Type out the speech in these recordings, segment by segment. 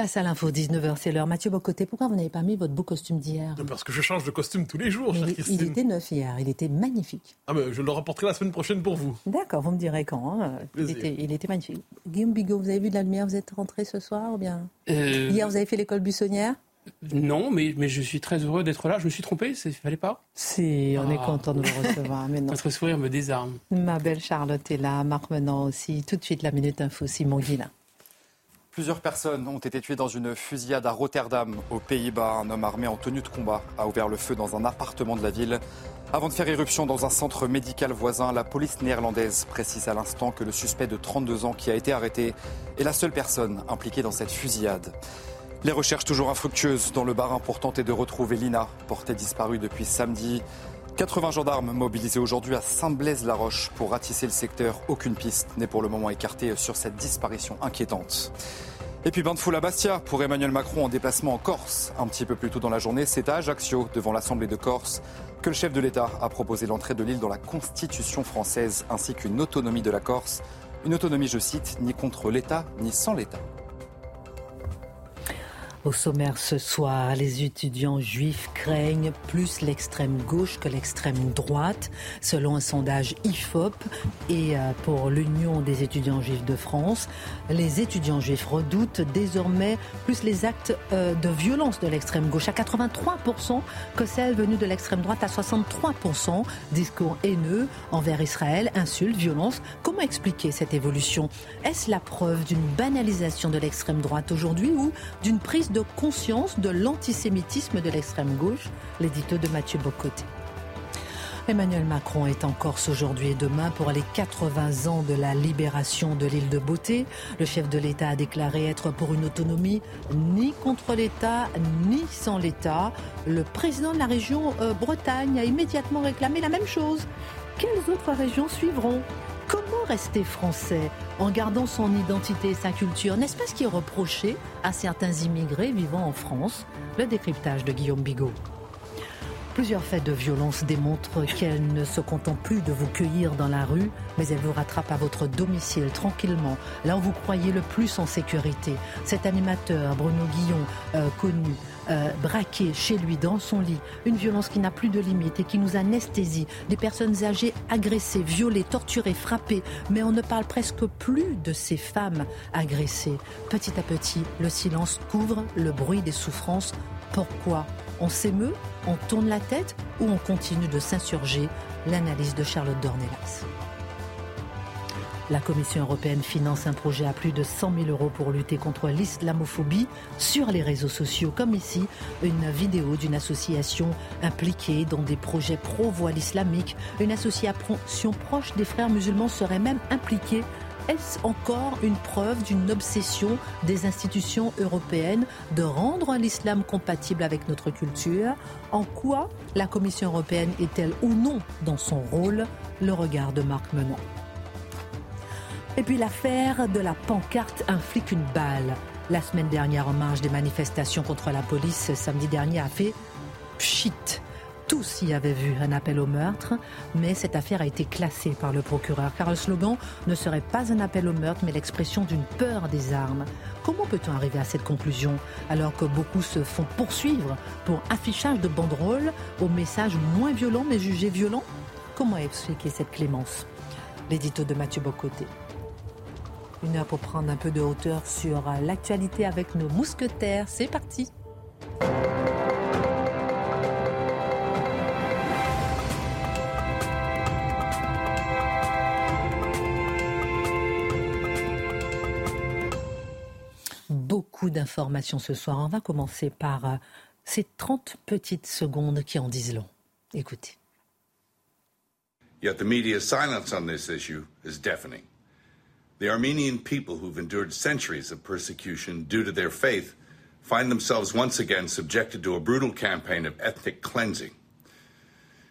Face à l'info, 19h, c'est l'heure. Mathieu Bocoté, pourquoi vous n'avez pas mis votre beau costume d'hier? Parce que je change de costume tous les jours, chère il, Christine. il était neuf hier, il était magnifique. Ah, mais je le rapporterai la semaine prochaine pour vous. D'accord, vous me direz quand. hein. Il, était, il était magnifique. Guillaume Bigot, vous avez vu de la lumière, vous êtes rentré ce soir ou bien? Euh, Hier, vous avez fait l'école buissonnière? Non, mais, mais je suis très heureux d'être là. Je me suis trompé, il fallait pas? Si, on est Ah. content de vous recevoir. Mais non. Votre sourire me désarme. Ma belle Charlotte est là, Marc Menant aussi. Tout de suite, la Minute Info, Simon Guillain. Plusieurs personnes ont été tuées dans une fusillade à Rotterdam, aux Pays-Bas. Un homme armé en tenue de combat a ouvert le feu dans un appartement de la ville. Avant de faire éruption dans un centre médical voisin, la police néerlandaise précise à l'instant que le suspect de 32 ans qui a été arrêté est la seule personne impliquée dans cette fusillade. Les recherches toujours infructueuses dans le Bas-Rhin pour tenter de retrouver Lina, portée disparue depuis samedi. 80 gendarmes mobilisés aujourd'hui à Saint-Blaise-la-Roche pour ratisser le secteur. Aucune piste n'est pour le moment écartée sur cette disparition inquiétante. Et puis bain de foule Bastia pour Emmanuel Macron en déplacement en Corse. Un petit peu plus tôt dans la journée, c'est à Ajaccio, devant l'Assemblée de Corse, que le chef de l'État a proposé l'entrée de l'île dans la Constitution française ainsi qu'une autonomie de la Corse. Une autonomie, je cite, ni contre l'État ni sans l'État. Au sommaire ce soir, les étudiants juifs craignent plus l'extrême gauche que l'extrême droite, selon un sondage IFOP. Et euh, pour l'Union des étudiants juifs de France, les étudiants juifs redoutent désormais plus les actes euh, de violence de l'extrême gauche à 83% que celles venues de l'extrême droite à 63%. Discours haineux envers Israël, insultes, violences. Comment expliquer cette évolution? Est-ce la preuve d'une banalisation de l'extrême droite aujourd'hui ou d'une prise de conscience de l'antisémitisme de l'extrême gauche L'édito de Mathieu Bocoté. Emmanuel Macron est en Corse aujourd'hui et demain pour les 80 ans de la libération de l'île de Beauté. Le chef de l'État a déclaré être pour une autonomie ni contre l'État ni sans l'État. Le président de la région euh, Bretagne a immédiatement réclamé la même chose. Quelles autres régions suivront? Comment rester français en gardant son identité et sa culture? N'est-ce pas ce qui est reproché à certains immigrés vivant en France? Le décryptage de Guillaume Bigot. Plusieurs faits de violence démontrent qu'elle ne se contente plus de vous cueillir dans la rue, mais elle vous rattrape à votre domicile tranquillement, là où vous croyez le plus en sécurité. Cet animateur, Bruno Guillon, euh, connu, euh, braqué chez lui dans son lit, une violence qui n'a plus de limite et qui nous anesthésie, des personnes âgées agressées, violées, torturées, frappées, mais on ne parle presque plus de ces femmes agressées. Petit à petit, le silence couvre le bruit des souffrances. Pourquoi On s'émeut On tourne la tête Ou on continue de s'insurger? L'analyse de Charlotte Dornelas. La Commission européenne finance un projet à plus de 100 000 euros pour lutter contre l'islamophobie sur les réseaux sociaux, comme ici une vidéo d'une association impliquée dans des projets pro-voile islamique. Une association proche des frères musulmans serait même impliquée est-ce encore une preuve d'une obsession des institutions européennes de rendre l'islam compatible avec notre culture? En quoi la Commission européenne est-elle ou non dans son rôle? Le regard de Marc Menon. Et puis l'affaire de la pancarte un flic une balle. La semaine dernière, en marge des manifestations contre la police, samedi dernier, a fait pchit. Tous y avaient vu un appel au meurtre, mais cette affaire a été classée par le procureur, car le slogan ne serait pas un appel au meurtre, mais l'expression d'une peur des armes. Comment peut-on arriver à cette conclusion alors que beaucoup se font poursuivre pour affichage de banderoles aux messages moins violents mais jugés violents? Comment expliquer cette clémence? L'édito de Mathieu Bocoté. Une heure pour prendre un peu de hauteur sur l'actualité avec nos mousquetaires. C'est parti Beaucoup d'informations ce soir. On va commencer par euh, ces 30 petites secondes qui en disent long. Écoutez. Yet the media's silence on this issue is deafening. The Armenian people who've endured centuries of persecution due to their faith find themselves once again subjected to a brutal campaign of ethnic cleansing.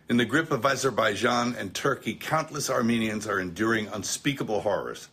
In the grip of Azerbaijan and Turkey, countless Armenians are enduring unspeakable horrors.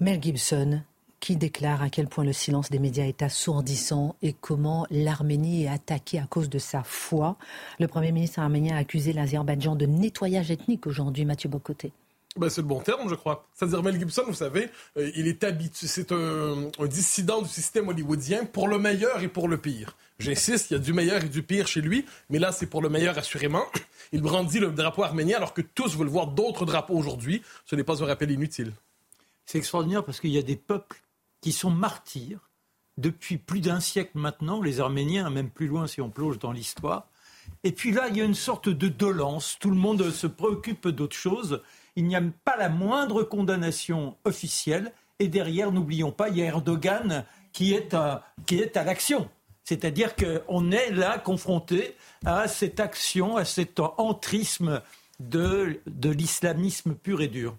Mel Gibson, qui déclare à quel point le silence des médias est assourdissant et comment l'Arménie est attaquée à cause de sa foi. Le Premier ministre arménien a accusé l'Azerbaïdjan de nettoyage ethnique aujourd'hui, Mathieu Bocoté. Ben, c'est le bon terme, je crois. C'est-à-dire, Mel Gibson, vous savez, euh, il est habitué, c'est un, dissident du système hollywoodien pour le meilleur et pour le pire. J'insiste, il y a du meilleur et du pire chez lui, mais là, c'est pour le meilleur, assurément. Il brandit le drapeau arménien alors que tous veulent voir d'autres drapeaux aujourd'hui. Ce n'est pas un rappel inutile. C'est extraordinaire parce qu'il y a des peuples qui sont martyrs depuis plus d'un siècle maintenant, les Arméniens, même plus loin si on plonge dans l'histoire. Et puis là, il y a une sorte de dolence, tout le monde se préoccupe d'autre chose. Il n'y a pas la moindre condamnation officielle. Et derrière, n'oublions pas, il y a Erdogan qui est à, l'action. C'est-à-dire qu'on est là confronté à cette action, à cet entrisme de, l'islamisme pur et dur.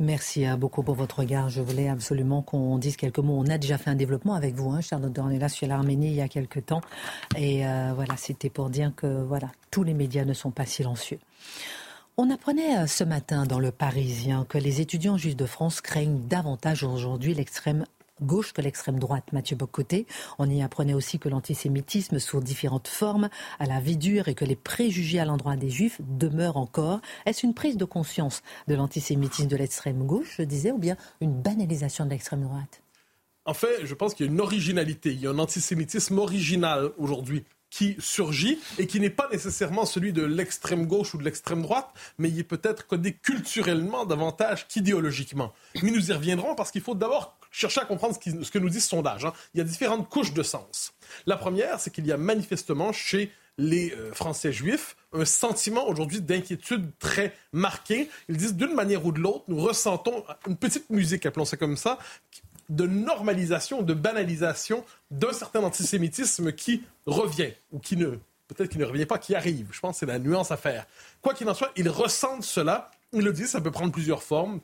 Merci beaucoup pour votre regard. Je voulais absolument qu'on dise quelques mots. On a déjà fait un développement avec vous, hein, Charlotte Dornelas, sur l'Arménie il y a quelques temps. Et euh, voilà, c'était pour dire que voilà, tous les médias ne sont pas silencieux. On apprenait euh, ce matin dans le Parisien que les étudiants juifs de France craignent davantage aujourd'hui l'extrême gauche que l'extrême droite, Mathieu Bocoté. On y apprenait aussi que l'antisémitisme sous différentes formes à la vie dure et que les préjugés à l'endroit des juifs demeurent encore. Est-ce une prise de conscience de l'antisémitisme de l'extrême gauche, je disais, ou bien une banalisation de l'extrême droite? En fait, je pense qu'il y a une originalité, il y a un antisémitisme original aujourd'hui qui surgit et qui n'est pas nécessairement celui de l'extrême gauche ou de l'extrême droite, mais il est peut-être codé culturellement davantage qu'idéologiquement. Mais nous y reviendrons parce qu'il faut d'abord chercher à comprendre ce, que nous dit ce sondage. Hein. Il y a différentes couches de sens. La première, c'est qu'il y a manifestement chez les euh, Français juifs un sentiment aujourd'hui d'inquiétude très marqué. Ils disent d'une manière ou de l'autre, nous ressentons une petite musique, appelons ça comme ça, de normalisation, de banalisation d'un certain antisémitisme qui revient, ou qui ne, peut-être qui ne revient pas, qui arrive. Je pense que c'est la nuance à faire. Quoi qu'il en soit, ils ressentent cela. Ils le disent, ça peut prendre plusieurs formes.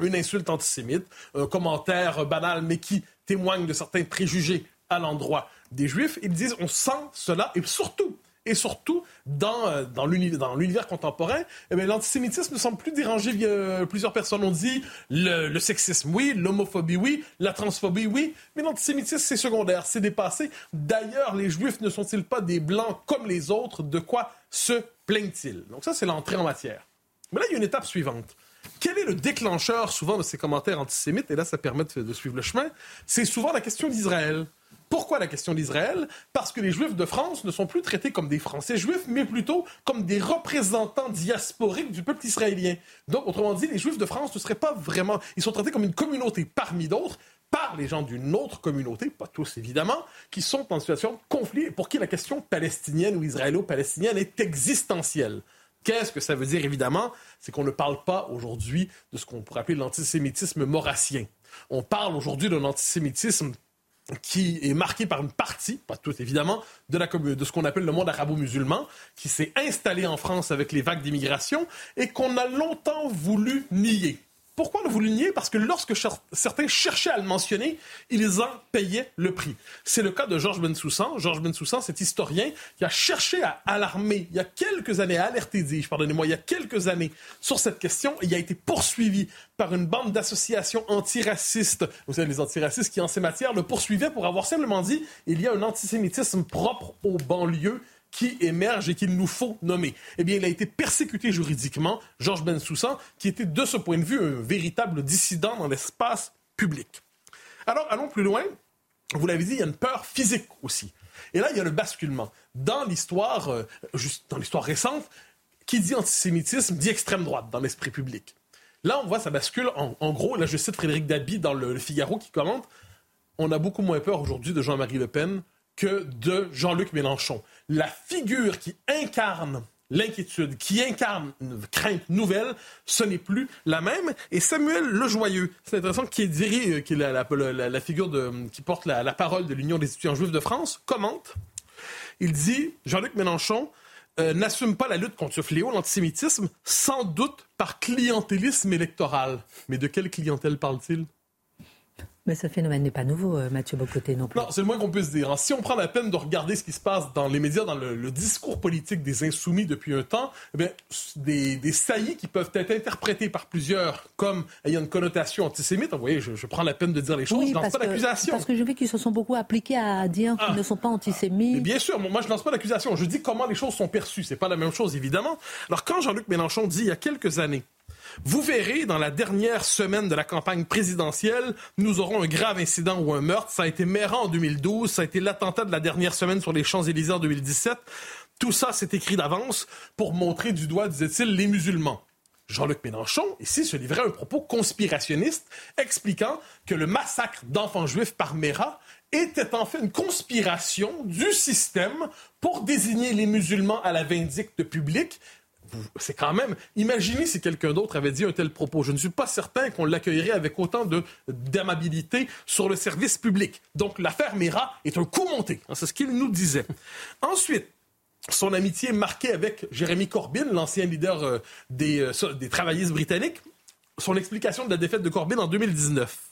Une insulte antisémite, un commentaire banal, mais qui témoigne de certains préjugés à l'endroit des Juifs. Ils disent, on sent cela, et surtout, et surtout, dans, euh, dans l'univers contemporain, eh l'antisémitisme ne semble plus déranger euh, plusieurs personnes. On dit le, sexisme, oui, l'homophobie, oui, la transphobie, oui, mais l'antisémitisme, c'est secondaire, c'est dépassé. D'ailleurs, les Juifs ne sont-ils pas des Blancs comme les autres? De quoi se plaignent-ils? Donc ça, c'est l'entrée en matière. Mais là, il y a une étape suivante. Quel est le déclencheur souvent de ces commentaires antisémites? Et là, ça permet de suivre le chemin. C'est souvent la question d'Israël. Pourquoi la question d'Israël? Parce que les Juifs de France ne sont plus traités comme des Français juifs, mais plutôt comme des représentants diasporiques du peuple israélien. Donc, autrement dit, les Juifs de France ne seraient pas vraiment... Ils sont traités comme une communauté parmi d'autres, par les gens d'une autre communauté, pas tous évidemment, qui sont en situation de conflit et pour qui la question palestinienne ou israélo-palestinienne est existentielle. Qu'est-ce que ça veut dire, évidemment? C'est qu'on ne parle pas aujourd'hui de ce qu'on pourrait appeler l'antisémitisme maurassien. On parle aujourd'hui d'un antisémitisme qui est marqué par une partie, pas toute évidemment, de, la, de ce qu'on appelle le monde arabo-musulman, qui s'est installé en France avec les vagues d'immigration et qu'on a longtemps voulu nier. Pourquoi le voulu nier Parce que lorsque certains cherchaient à le mentionner, ils en payaient le prix. C'est le cas de Georges Bensoussan. Georges Bensoussan, cet historien qui a cherché à alarmer il y a quelques années, à alerter, dis-je, pardonnez-moi, il y a quelques années sur cette question. il a été poursuivi par une bande d'associations antiracistes. Vous savez, les antiracistes qui, en ces matières, le poursuivaient pour avoir simplement dit il y a un antisémitisme propre aux banlieues qui émerge et qu'il nous faut nommer. Eh bien, il a été persécuté juridiquement, Georges Bensoussan, qui était de ce point de vue un véritable dissident dans l'espace public. Alors, allons plus loin. Vous l'avez dit, il y a une peur physique aussi. Et là, il y a le basculement. Dans l'histoire, euh, dans l'histoire récente, qui dit antisémitisme dit extrême droite dans l'esprit public. Là, on voit ça bascule. En, gros, là, je cite Frédéric Dabi dans le Figaro qui commente on a beaucoup moins peur aujourd'hui de Jean-Marie Le Pen que de Jean-Luc Mélenchon. La figure qui incarne l'inquiétude, qui incarne une crainte nouvelle, ce n'est plus la même. Et Samuel Lejoyeux, c'est intéressant, qui est, dirigé, euh, qui est la, figure qui porte la, parole de l'Union des étudiants juifs de France, commente Il dit, Jean-Luc Mélenchon, euh, n'assume pas la lutte contre ce fléau, l'antisémitisme, sans doute par clientélisme électoral. Mais de quelle clientèle parle-t-il? Mais ce phénomène n'est pas nouveau, euh, Mathieu Bocoté, non plus. Non, c'est le moins qu'on puisse dire. Si on prend la peine de regarder ce qui se passe dans les médias, dans le, discours politique des insoumis depuis un temps, eh bien, des, des, saillies qui peuvent être interprétées par plusieurs comme ayant une connotation antisémite. Vous voyez, je, prends la peine de dire les choses. je lance pas d'accusation. Parce que je veux qu'ils se sont beaucoup appliqués à dire qu'ils ah. ne sont pas antisémites. bien sûr, moi je lance pas d'accusation. Je dis comment les choses sont perçues. C'est pas la même chose, évidemment. Alors quand Jean-Luc Mélenchon dit il y a quelques années vous verrez, dans la dernière semaine de la campagne présidentielle, nous aurons un grave incident ou un meurtre. Ça a été Méran en 2012, ça a été l'attentat de la dernière semaine sur les Champs-Élysées en 2017. Tout ça, c'est écrit d'avance pour montrer du doigt, disait-il, les musulmans. Jean-Luc Mélenchon, ici, se livrait un propos conspirationniste expliquant que le massacre d'enfants juifs par Méra était en fait une conspiration du système pour désigner les musulmans à la vindicte publique c'est quand même. Imaginez si quelqu'un d'autre avait dit un tel propos. Je ne suis pas certain qu'on l'accueillerait avec autant de d'amabilité sur le service public. Donc l'affaire Mira est un coup monté. Hein, c'est ce qu'il nous disait. Ensuite, son amitié marquée avec Jérémy Corbyn, l'ancien leader euh, des, euh, des travaillistes britanniques, son explication de la défaite de Corbyn en 2019.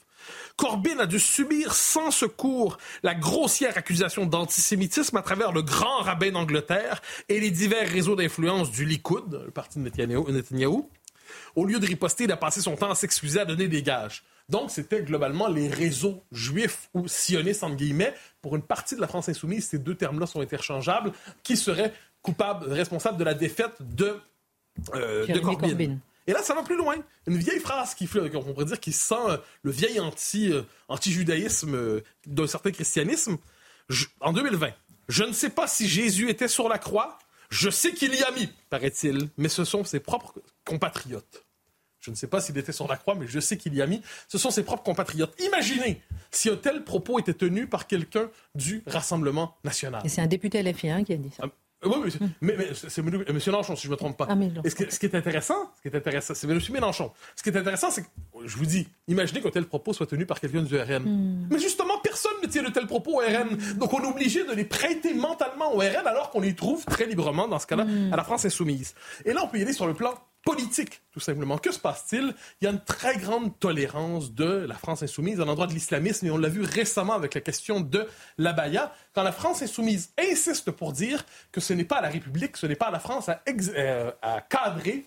Corbyn a dû subir sans secours la grossière accusation d'antisémitisme à travers le grand rabbin d'Angleterre et les divers réseaux d'influence du Likoud, le parti de Netanyahou. Au lieu de riposter, il a passé son temps à s'excuser, à donner des gages. Donc, c'était globalement les réseaux juifs ou sionistes, entre guillemets. Pour une partie de la France insoumise, ces deux termes-là sont interchangeables. Qui serait coupable, responsable de la défaite de, euh, de Corbyn. Et là, ça va plus loin. Une vieille phrase qui, on pourrait dire, qui sent euh, le vieil anti, euh, anti-judaïsme euh, d'un certain christianisme. en 2020, je ne sais pas si Jésus était sur la croix. Je sais qu'il y a mis, paraît-il, mais ce sont ses propres compatriotes. Je ne sais pas s'il était sur la croix, mais je sais qu'il y a mis. Ce sont ses propres compatriotes. Imaginez si un tel propos était tenu par quelqu'un du Rassemblement national. Et c'est un député LFI hein, qui a dit ça. Oui, mais, mais, c'est M. Mélenchon, si je ne me trompe pas. Ah, ce, qui, est intéressant, ce qui est intéressant, c'est M. Mélenchon. Ce qui est intéressant, c'est que, je vous dis, imaginez qu'un tel propos soit tenu par quelqu'un du RN. Hmm. Mais justement, personne ne tient de tels propos au RN. Donc, on est obligé de les prêter mentalement au RN alors qu'on les trouve très librement, dans ce cas-là, hmm. à la France insoumise. Et là, on peut y aller sur le plan politique, tout simplement. Que se passe-t-il? Il y a une très grande tolérance de la France insoumise à l'endroit de l'islamisme, et on l'a vu récemment avec la question de l'abaya, quand la France insoumise insiste pour dire que ce n'est pas la République, ce n'est pas la France à, euh, à cadrer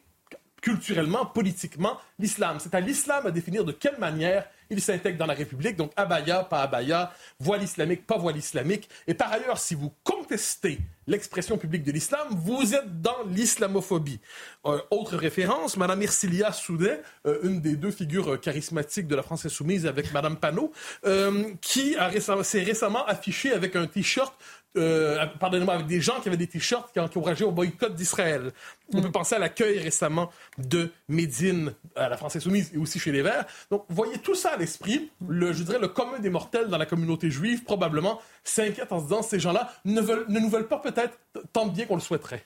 culturellement, politiquement, l'islam. C'est à l'islam à définir de quelle manière il s'intègre dans la République. Donc, abaya, pas abaya, voile islamique, pas voile islamique. Et par ailleurs, si vous contestez l'expression publique de l'islam, vous êtes dans l'islamophobie. Euh, autre référence, Madame Ercilia Soudet, euh, une des deux figures charismatiques de la France insoumise avec Madame Panot, euh, qui s'est récemment affichée avec un t-shirt euh, pardonnez-moi, avec des gens qui avaient des t-shirts qui encourageaient au boycott d'Israël. On peut mm. penser à l'accueil récemment de Médine à la France Insoumise et aussi chez les Verts. Donc, voyez tout ça à l'esprit. Le, je dirais, le commun des mortels dans la communauté juive, probablement, s'inquiète en se disant ces gens-là ne, veulent, ne nous veulent pas peut-être tant bien qu'on le souhaiterait.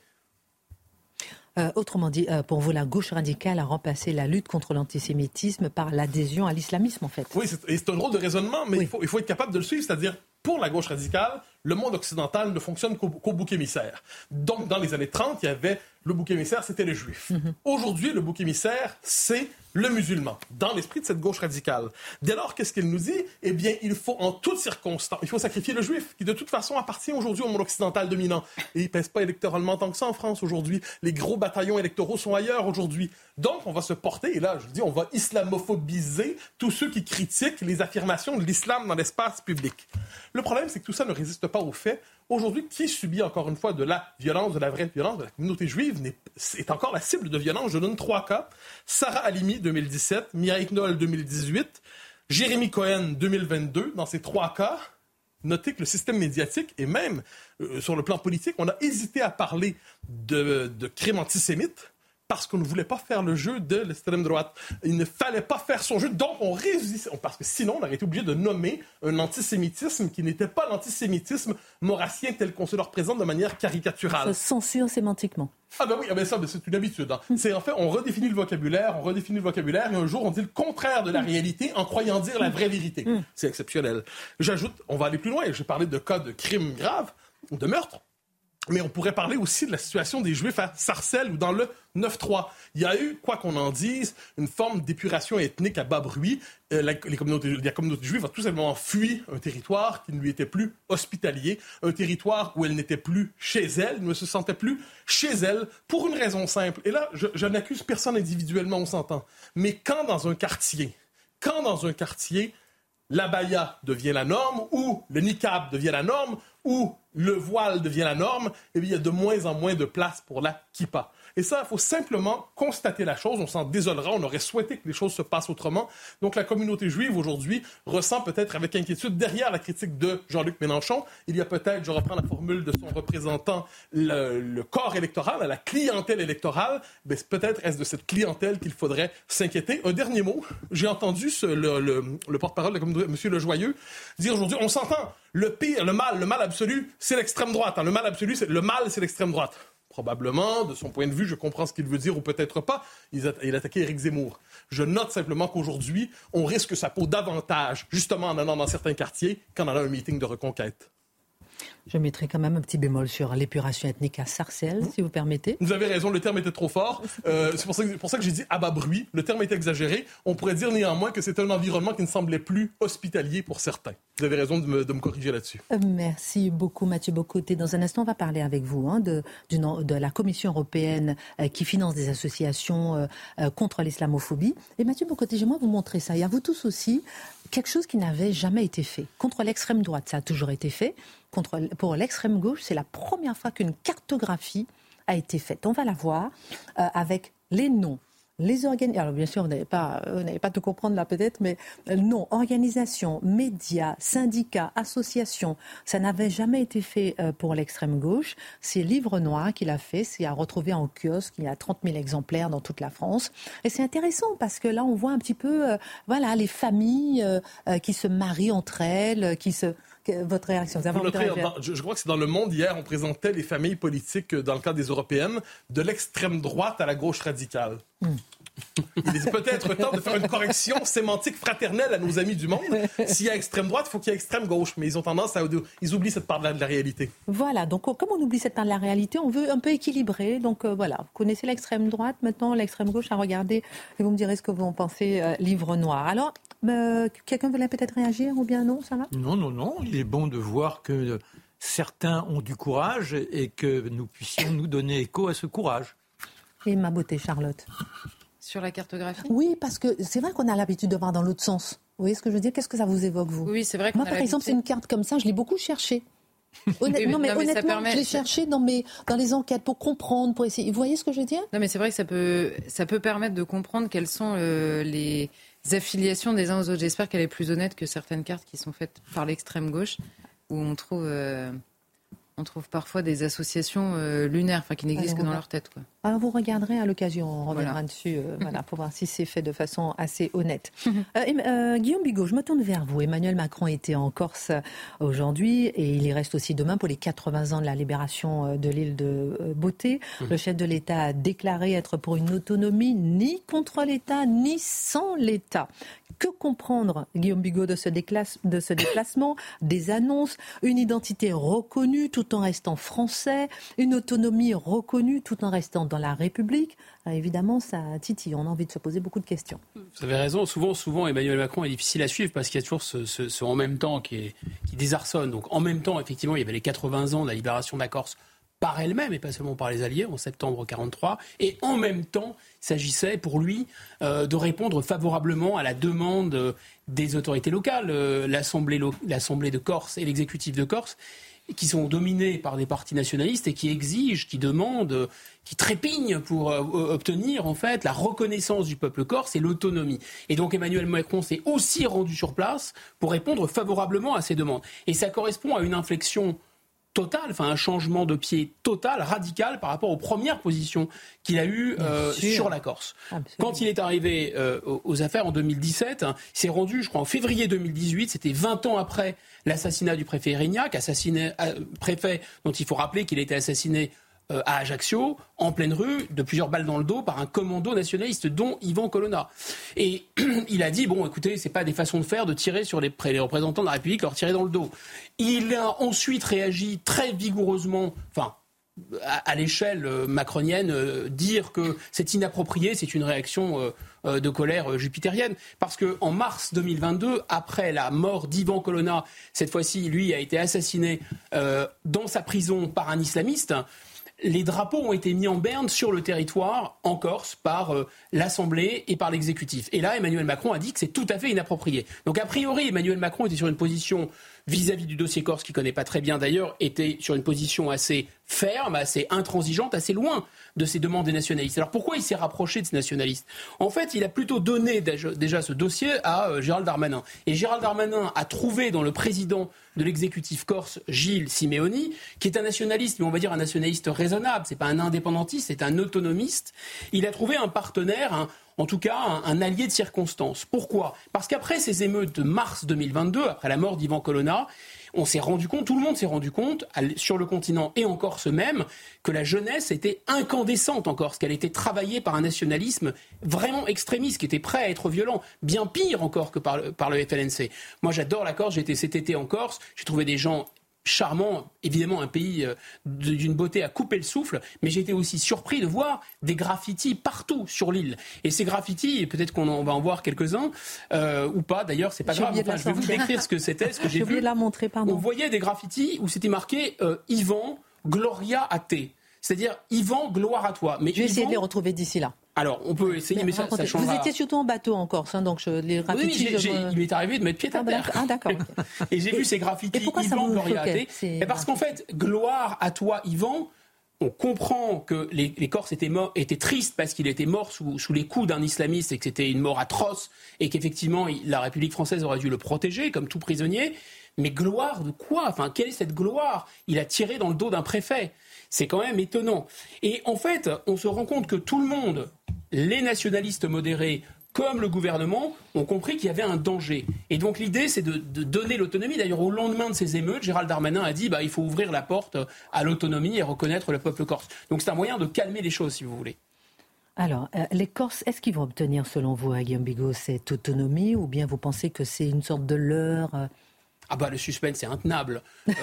Euh, autrement dit, euh, pour vous, la gauche radicale a remplacé la lutte contre l'antisémitisme par l'adhésion à l'islamisme, en fait. Oui, c'est un drôle de raisonnement, mais il, faut, il faut être capable de le suivre. C'est-à-dire, pour la gauche radicale, le monde occidental ne fonctionne qu'au bouc émissaire. Donc, dans les années 30, il y avait le bouc émissaire, c'était le juif. Mhm. Aujourd'hui, le bouc émissaire, c'est le musulman, dans l'esprit de cette gauche radicale. Dès lors, qu'est-ce qu'il nous dit? Eh bien, il faut en toutes circonstances, il faut sacrifier le juif, qui de toute façon appartient aujourd'hui au monde occidental dominant. Et il pèse pas électoralement tant que ça en France aujourd'hui. Les gros bataillons électoraux sont ailleurs aujourd'hui. Donc, on va se porter, et là, je dis, on va islamophobiser tous ceux qui critiquent les affirmations de l'islam dans l'espace public. Le problème, c'est que tout ça ne résiste pas au fait Aujourd'hui, qui subit encore une fois de la violence, de la vraie violence de la communauté juive est encore la cible de violence. Je donne trois cas. Sarah Halimi, 2017, Mia Knoll, 2018, Jérémy Cohen, 2022. Dans ces trois cas, notez que le système médiatique et même euh, sur le plan politique, on a hésité à parler de, de crimes antisémites parce qu'on ne voulait pas faire le jeu de l'extrême droite. Il ne fallait pas faire son jeu, donc on résistait. Parce que sinon, on aurait été obligé de nommer un antisémitisme qui n'était pas l'antisémitisme maurassien tel qu'on se le représente de manière caricaturale. Ça censure sémantiquement. Ah ben oui, ah ben ça, ben c'est une habitude. Hein. C'est en fait, on redéfinit le vocabulaire, on redéfinit le vocabulaire, et un jour, on dit le contraire de la réalité en croyant dire la vraie vérité. Mm. C'est exceptionnel. J'ajoute, on va aller plus loin. J'ai parlé de cas de crimes graves, de meurtres. Mais on pourrait parler aussi de la situation des Juifs à Sarcelles ou dans le 9-3. Il y a eu, quoi qu'on en dise, une forme d'épuration ethnique à bas bruit. Euh, la, les communautés, la communauté juive a tout simplement fui un territoire qui ne lui était plus hospitalier, un territoire où elle n'était plus chez elle, ne se sentait plus chez elle, pour une raison simple. Et là, je, je n'accuse personne individuellement, on s'entend. Mais quand dans un quartier, quand dans un quartier, l'abaya devient la norme, ou le niqab devient la norme, ou le voile devient la norme, eh bien, il y a de moins en moins de place pour la kippa. Et ça, il faut simplement constater la chose. On s'en désolera. On aurait souhaité que les choses se passent autrement. Donc, la communauté juive aujourd'hui ressent peut-être avec inquiétude derrière la critique de Jean-Luc Mélenchon. Il y a peut-être, je reprends la formule de son représentant, le, corps électoral, la clientèle électorale. Mais peut-être est-ce de cette clientèle qu'il faudrait s'inquiéter. Un dernier mot. J'ai entendu le porte-parole de la communauté, M. Lejoyeux, dire aujourd'hui, on s'entend. Le pire, le mal, le mal absolu, c'est l'extrême droite. Hein. Le mal absolu, c'est le mal, c'est l'extrême droite probablement, de son point de vue, je comprends ce qu'il veut dire ou peut-être pas. Il, a, il attaquait Éric Zemmour. Je note simplement qu'aujourd'hui, on risque sa peau davantage, justement en allant dans certains quartiers, qu'en allant à un meeting de reconquête. Je mettrai quand même un petit bémol sur l'épuration ethnique à Sarcelles, si vous permettez. Vous avez raison, le terme était trop fort. Euh, c'est pour ça, que, pour ça que j'ai dit à bas bruit. Le terme est exagéré. On pourrait dire néanmoins que c'est un environnement qui ne semblait plus hospitalier pour certains. Vous avez raison de me, de me corriger là-dessus. Euh, merci beaucoup, Mathieu Bocoté. Dans un instant, on va parler avec vous hein, de, la Commission européenne euh, qui finance des associations euh, contre l'islamophobie. Et Mathieu Bocoté, j'aimerais vous montrer ça. Et à vous tous aussi, quelque chose qui n'avait jamais été fait. Contre l'extrême droite, ça a toujours été fait. Contre, pour l'extrême gauche, c'est la première fois qu'une cartographie a été faite. On va la voir euh, avec les noms, les organisations. Alors bien sûr, vous n'allez pas, vous pas tout comprendre là peut-être, mais euh, non, organisations, médias, syndicats, associations, ça n'avait jamais été fait euh, pour l'extrême gauche. C'est Livre Noir qu'il a fait, c'est à retrouver en kiosque. Il y a 30 000 exemplaires dans toute la France, et c'est intéressant parce que là, on voit un petit peu, euh, voilà, les familles euh, euh, qui se marient entre elles, qui se votre réaction Vous noterez, dans, je, je, crois que c'est dans Le Monde hier, on présentait les familles politiques dans le cadre des européennes, de l'extrême droite à la gauche radicale. Mm. Il est peut-être temps de faire une correction sémantique fraternelle à nos amis du monde. S'il y a extrême droite, il faut qu'il y ait extrême gauche. Mais ils ont tendance à... Ils oublient cette part de la, de la réalité. Voilà. Donc, comme on oublie cette part de la réalité, on veut un peu équilibrer. Donc, euh, voilà. Vous connaissez l'extrême droite. Maintenant, l'extrême gauche à regarder. Et vous me direz ce que vous en pensez, euh, livre noir. Alors, euh, quelqu'un voulait peut-être réagir ou bien non Ça va Non, non, non. Il est bon de voir que certains ont du courage et que nous puissions nous donner écho à ce courage. Et ma beauté, Charlotte sur la cartographie? Oui, parce que c'est vrai qu'on a l'habitude de voir dans l'autre sens. Vous voyez ce que je veux dire? Qu'est-ce que ça vous évoque, vous? Oui, c'est vrai Moi, par exemple, c'est une carte comme ça, je l'ai beaucoup cherchée. Honnêtement, oui, non, mais, non, mais honnêtement, permet... je l'ai cherché dans, mes, dans les enquêtes pour comprendre, pour essayer. Vous voyez ce que je veux dire? Non, mais c'est vrai que ça peut, ça peut permettre de comprendre quelles sont euh, les affiliations des uns aux autres. J'espère qu'elle est plus honnête que certaines cartes qui sont faites par l'extrême gauche, où on trouve, euh, on trouve parfois des associations euh, lunaires, enfin, qui n'existent que dans leur tête. Quoi. Alors vous regarderez à l'occasion, on reviendra voilà. dessus, euh, voilà, pour voir si c'est fait de façon assez honnête. euh, euh, Guillaume Bigot, je me tourne vers vous. Emmanuel Macron était en Corse aujourd'hui et il y reste aussi demain pour les 80 ans de la libération de l'île de Beauté. Le chef de l'État a déclaré être pour une autonomie ni contre l'État ni sans l'État. Que comprendre, Guillaume Bigot, de ce, de ce déplacement, des annonces, une identité reconnue tout en restant français, une autonomie reconnue tout en restant dans la République, évidemment, ça titille. On a envie de se poser beaucoup de questions. Vous avez raison. Souvent, souvent, Emmanuel Macron est difficile à suivre parce qu'il y a toujours ce, ce, ce, en même temps qui, est, qui désarçonne. Donc, en même temps, effectivement, il y avait les 80 ans de la libération de la Corse par elle-même et pas seulement par les Alliés en septembre 43. Et en même temps, il s'agissait pour lui euh, de répondre favorablement à la demande euh, des autorités locales, euh, l'Assemblée, l'Assemblée de Corse et l'exécutif de Corse qui sont dominés par des partis nationalistes et qui exigent, qui demandent, qui trépignent pour euh, obtenir en fait la reconnaissance du peuple corse et l'autonomie. Et donc Emmanuel Macron s'est aussi rendu sur place pour répondre favorablement à ces demandes. Et ça correspond à une inflexion total, enfin un changement de pied total, radical par rapport aux premières positions qu'il a eues euh, sur la Corse. Absolument. Quand il est arrivé euh, aux affaires en 2017, hein, il s'est rendu, je crois, en février 2018, c'était 20 ans après l'assassinat du préfet Erignac, assassiné, euh, préfet dont il faut rappeler qu'il a été assassiné euh, à Ajaccio, en pleine rue, de plusieurs balles dans le dos par un commando nationaliste, dont Yvan Colonna. Et il a dit bon, écoutez, c'est pas des façons de faire de tirer sur les, représentants de la République, leur tirer dans le dos. Il a ensuite réagi très vigoureusement, enfin à, l'échelle euh, macronienne, euh, dire que c'est inapproprié, c'est une réaction de colère jupitérienne. Parce qu'en mars 2022, après la mort d'Ivan Colonna, cette fois-ci, lui a été assassiné dans sa prison par un islamiste les drapeaux ont été mis en berne sur le territoire en Corse par l'Assemblée et par l'exécutif. Et là, Emmanuel Macron a dit que c'est tout à fait inapproprié. Donc a priori, Emmanuel Macron était sur une position vis-à-vis du dossier corse, qu'il connaît pas très bien d'ailleurs, était sur une position assez ferme, assez intransigeante, assez loin de ces demandes des nationalistes. Alors pourquoi il s'est rapproché de ces nationalistes? En fait, il a plutôt donné déjà ce dossier à euh, Gérald Darmanin. Et Gérald Darmanin a trouvé dans le président de l'exécutif corse, Gilles Simeoni, qui est un nationaliste, mais on va dire un nationaliste raisonnable. C'est pas un indépendantiste, c'est un autonomiste. Il a trouvé un partenaire, en tout cas un, allié de circonstance. Pourquoi? Parce qu'après ces émeutes de mars 2022, après la mort d'Ivan Colonna, on s'est rendu compte, tout le monde s'est rendu compte, sur le continent et en Corse même, que la jeunesse était incandescente en Corse, qu'elle était travaillée par un nationalisme vraiment extrémiste, qui était prêt à être violent, bien pire encore que par le, par FLNC. Moi j'adore la Corse, j'étais cet été en Corse, j'ai trouvé des gens charmant, évidemment un pays euh, d'une beauté à couper le souffle, mais j'ai été aussi surpris de voir des graffitis partout sur l'île. Et ces graffitis, peut-être qu'on va en voir quelques-uns, euh, ou pas d'ailleurs, c'est pas grave, je vais vous décrire ce que c'était, ce que j'ai vu. la montrer, pardon. On voyait des graffitis où c'était marqué euh, Yvan, Gloria à thé. C'est-à-dire Yvan, gloire à toi. Mais je vais essayer de les retrouver d'ici là. Alors, on peut essayer, mais, ça, ça changera. Vous étiez surtout en bateau en Corse, hein, donc je, les graffitis... Oui, il m'est arrivé de mettre pied à ah, terre. Ah, d'accord. et j'ai vu ces graffitis, Yvan, Gloria Et parce qu'en fait, gloire à toi, Yvan, on comprend que les, Corses étaient, morts, étaient tristes parce qu'il était mort sous, sous les coups d'un islamiste et que c'était une mort atroce et qu'effectivement la République française aurait dû le protéger comme tout prisonnier. Mais gloire de quoi? Enfin, quelle est cette gloire? Il a tiré dans le dos d'un préfet. C'est quand même étonnant. Et en fait, on se rend compte que tout le monde, les nationalistes modérés, comme le gouvernement, ont compris qu'il y avait un danger. Et donc l'idée, c'est de, donner l'autonomie. D'ailleurs, au lendemain de ces émeutes, Gérald Darmanin a dit bah, il faut ouvrir la porte à l'autonomie et reconnaître le peuple corse. Donc c'est un moyen de calmer les choses, si vous voulez. Alors, euh, les Corses, est-ce qu'ils vont obtenir, selon vous, à Guillaume Bigot, cette autonomie? Ou bien vous pensez que c'est une sorte de leurre euh, ah bah le suspense est intenable, euh,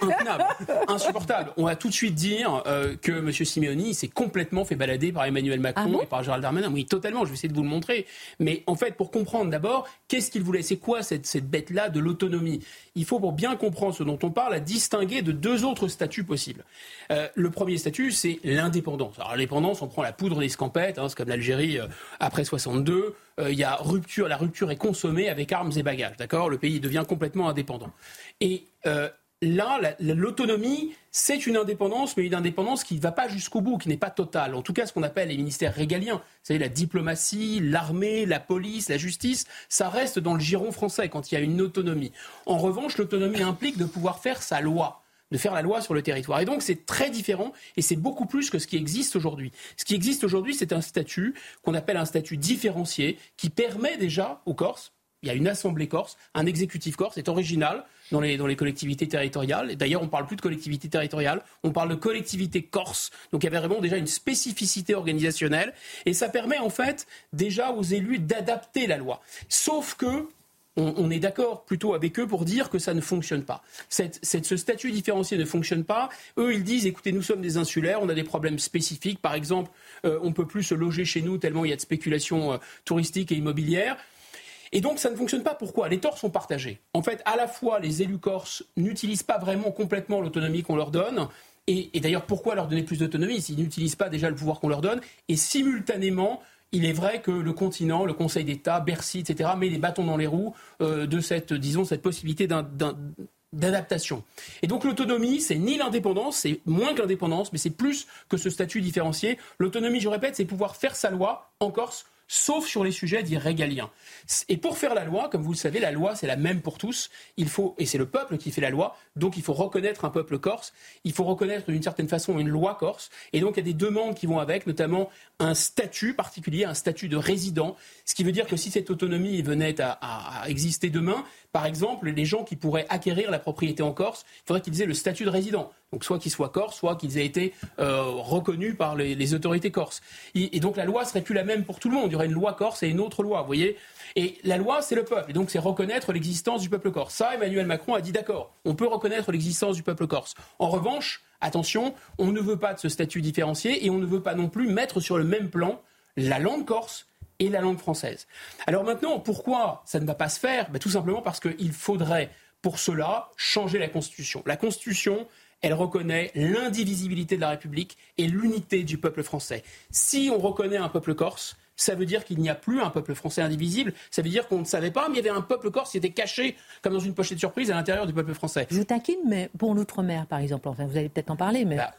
intenable, insupportable. On va tout de suite dire euh, que M. Simeoni s'est complètement fait balader par Emmanuel Macron ah et par Gérald Darmanin. Oui, totalement. Je vais essayer de vous le montrer. Mais en fait, pour comprendre d'abord, qu'est-ce qu'il voulait? C'est quoi cette, cette bête-là de l'autonomie? Il faut, pour bien comprendre ce dont on parle, la distinguer de deux autres statuts possibles. Euh, le premier statut, c'est l'indépendance. Alors l'indépendance, on prend la poudre des scampettes, hein, c'est comme l'Algérie après 62. Euh, il y a rupture, la rupture est consommée avec armes et bagages, d'accord? Le pays devient complètement indépendant. Et euh, là, l'autonomie, c'est une indépendance, mais une indépendance qui ne va pas jusqu'au bout, qui n'est pas totale. En tout cas, ce qu'on appelle les ministères régaliens, vous savez, la diplomatie, l'armée, la police, la justice, ça reste dans le giron français quand il y a une autonomie. En revanche, l'autonomie implique de pouvoir faire sa loi de faire la loi sur le territoire. Et donc c'est très différent et c'est beaucoup plus que ce qui existe aujourd'hui. Ce qui existe aujourd'hui, c'est un statut qu'on appelle un statut différencié qui permet déjà aux Corses, il y a une assemblée corse, un exécutif corse, c'est original dans les, collectivités territoriales. D'ailleurs, on ne parle plus de collectivité territoriale, on parle de collectivité corse. Donc il y avait vraiment déjà une spécificité organisationnelle. Et ça permet en fait déjà aux élus d'adapter la loi. Sauf que on, est d'accord plutôt avec eux pour dire que ça ne fonctionne pas. ce statut différencié ne fonctionne pas. Eux, ils disent, écoutez, nous sommes des insulaires, on a des problèmes spécifiques. Par exemple, euh, on ne peut plus se loger chez nous tellement il y a de spéculation euh, touristique et immobilière. Et donc ça ne fonctionne pas. Pourquoi? Les torts sont partagés. En fait, à la fois, les élus corses n'utilisent pas vraiment complètement l'autonomie qu'on leur donne. Et, et d'ailleurs, pourquoi leur donner plus d'autonomie? S'ils n'utilisent pas déjà le pouvoir qu'on leur donne Et simultanément, il est vrai que le continent, le Conseil d'État, Bercy, etc., met les bâtons dans les roues euh, de cette, disons, cette possibilité d'adaptation. Et donc l'autonomie, c'est ni l'indépendance, c'est moins que l'indépendance, mais c'est plus que ce statut différencié. L'autonomie, je répète, c'est pouvoir faire sa loi en Corse sauf sur les sujets dits régaliens. Et pour faire la loi, comme vous le savez, la loi c'est la même pour tous. Il faut et c'est le peuple qui fait la loi, donc il faut reconnaître un peuple corse. Il faut reconnaître d'une certaine façon une loi corse. Et donc il y a des demandes qui vont avec, notamment un statut particulier, un statut de résident, ce qui veut dire que si cette autonomie venait à, exister demain, par exemple, les gens qui pourraient acquérir la propriété en Corse, il faudrait qu'ils aient le statut de résident. Donc soit qu'ils soient corse, soit qu'ils aient été euh, reconnus par les, autorités corses. Et, donc la loi serait plus la même pour tout le monde. Il y aurait une loi corse et une autre loi, vous voyez. Et la loi, c'est le peuple. Et donc c'est reconnaître l'existence du peuple corse. Ça, Emmanuel Macron a dit d'accord, on peut reconnaître l'existence du peuple corse. En revanche, attention, on ne veut pas de ce statut différencié et on ne veut pas non plus mettre sur le même plan la langue corse et la langue française. Alors maintenant, pourquoi ça ne va pas se faire? Ben, Tout simplement parce qu'il faudrait pour cela changer la Constitution. La Constitution, elle reconnaît l'indivisibilité de la République et l'unité du peuple français. Si on reconnaît un peuple corse, ça veut dire qu'il n'y a plus un peuple français indivisible. Ça veut dire qu'on ne savait pas, mais il y avait un peuple corse qui était caché, comme dans une pochette de surprise, à l'intérieur du peuple français. Je vous taquine, mais pour l'outre-mer, par exemple, enfin, vous allez peut-être en parler, mais bah,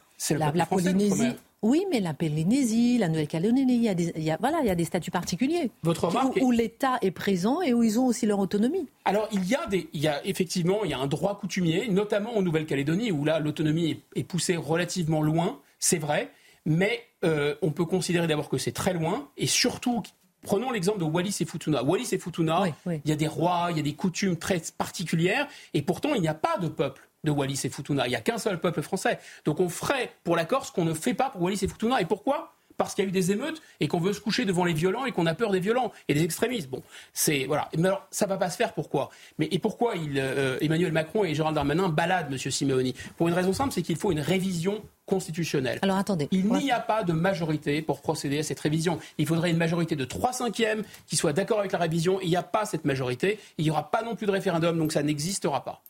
la Polynésie. Oui, mais la Polynésie, la Nouvelle-Calédonie, il, y a des, il y a, voilà, il y a des statuts particuliers. Votre remarque où, où l'État est présent et où ils ont aussi leur autonomie. Alors, il y a, des, il y a effectivement il y a un droit coutumier, notamment en Nouvelle-Calédonie, où là, l'autonomie est, poussée relativement loin, c'est vrai, mais euh, on peut considérer d'abord que c'est très loin, et surtout Prenons l'exemple de Wallis et Futuna. Wallis et Futuna, Oui, oui. il y a des rois, il y a des coutumes très particulières, et pourtant il n'y a pas de peuple de Wallis et Futuna. Il n'y a qu'un seul peuple français. Donc on ferait pour la Corse qu'on ne fait pas pour Wallis et Futuna. Et pourquoi? Parce qu'il y a eu des émeutes et qu'on veut se coucher devant les violents et qu'on a peur des violents et des extrémistes. Bon, c'est voilà. Mais alors ça va pas se faire. Pourquoi? Mais et pourquoi il, euh, Emmanuel Macron et Gérald Darmanin baladent Monsieur Simeoni? Pour une raison simple, c'est qu'il faut une révision constitutionnelle. Alors attendez. Il n'y a pas de majorité pour procéder à cette révision. Il faudrait une majorité de 3 cinquièmes qui soit d'accord avec la révision. Il n'y a pas cette majorité. Il n'y aura pas non plus de référendum, donc ça n'existera pas.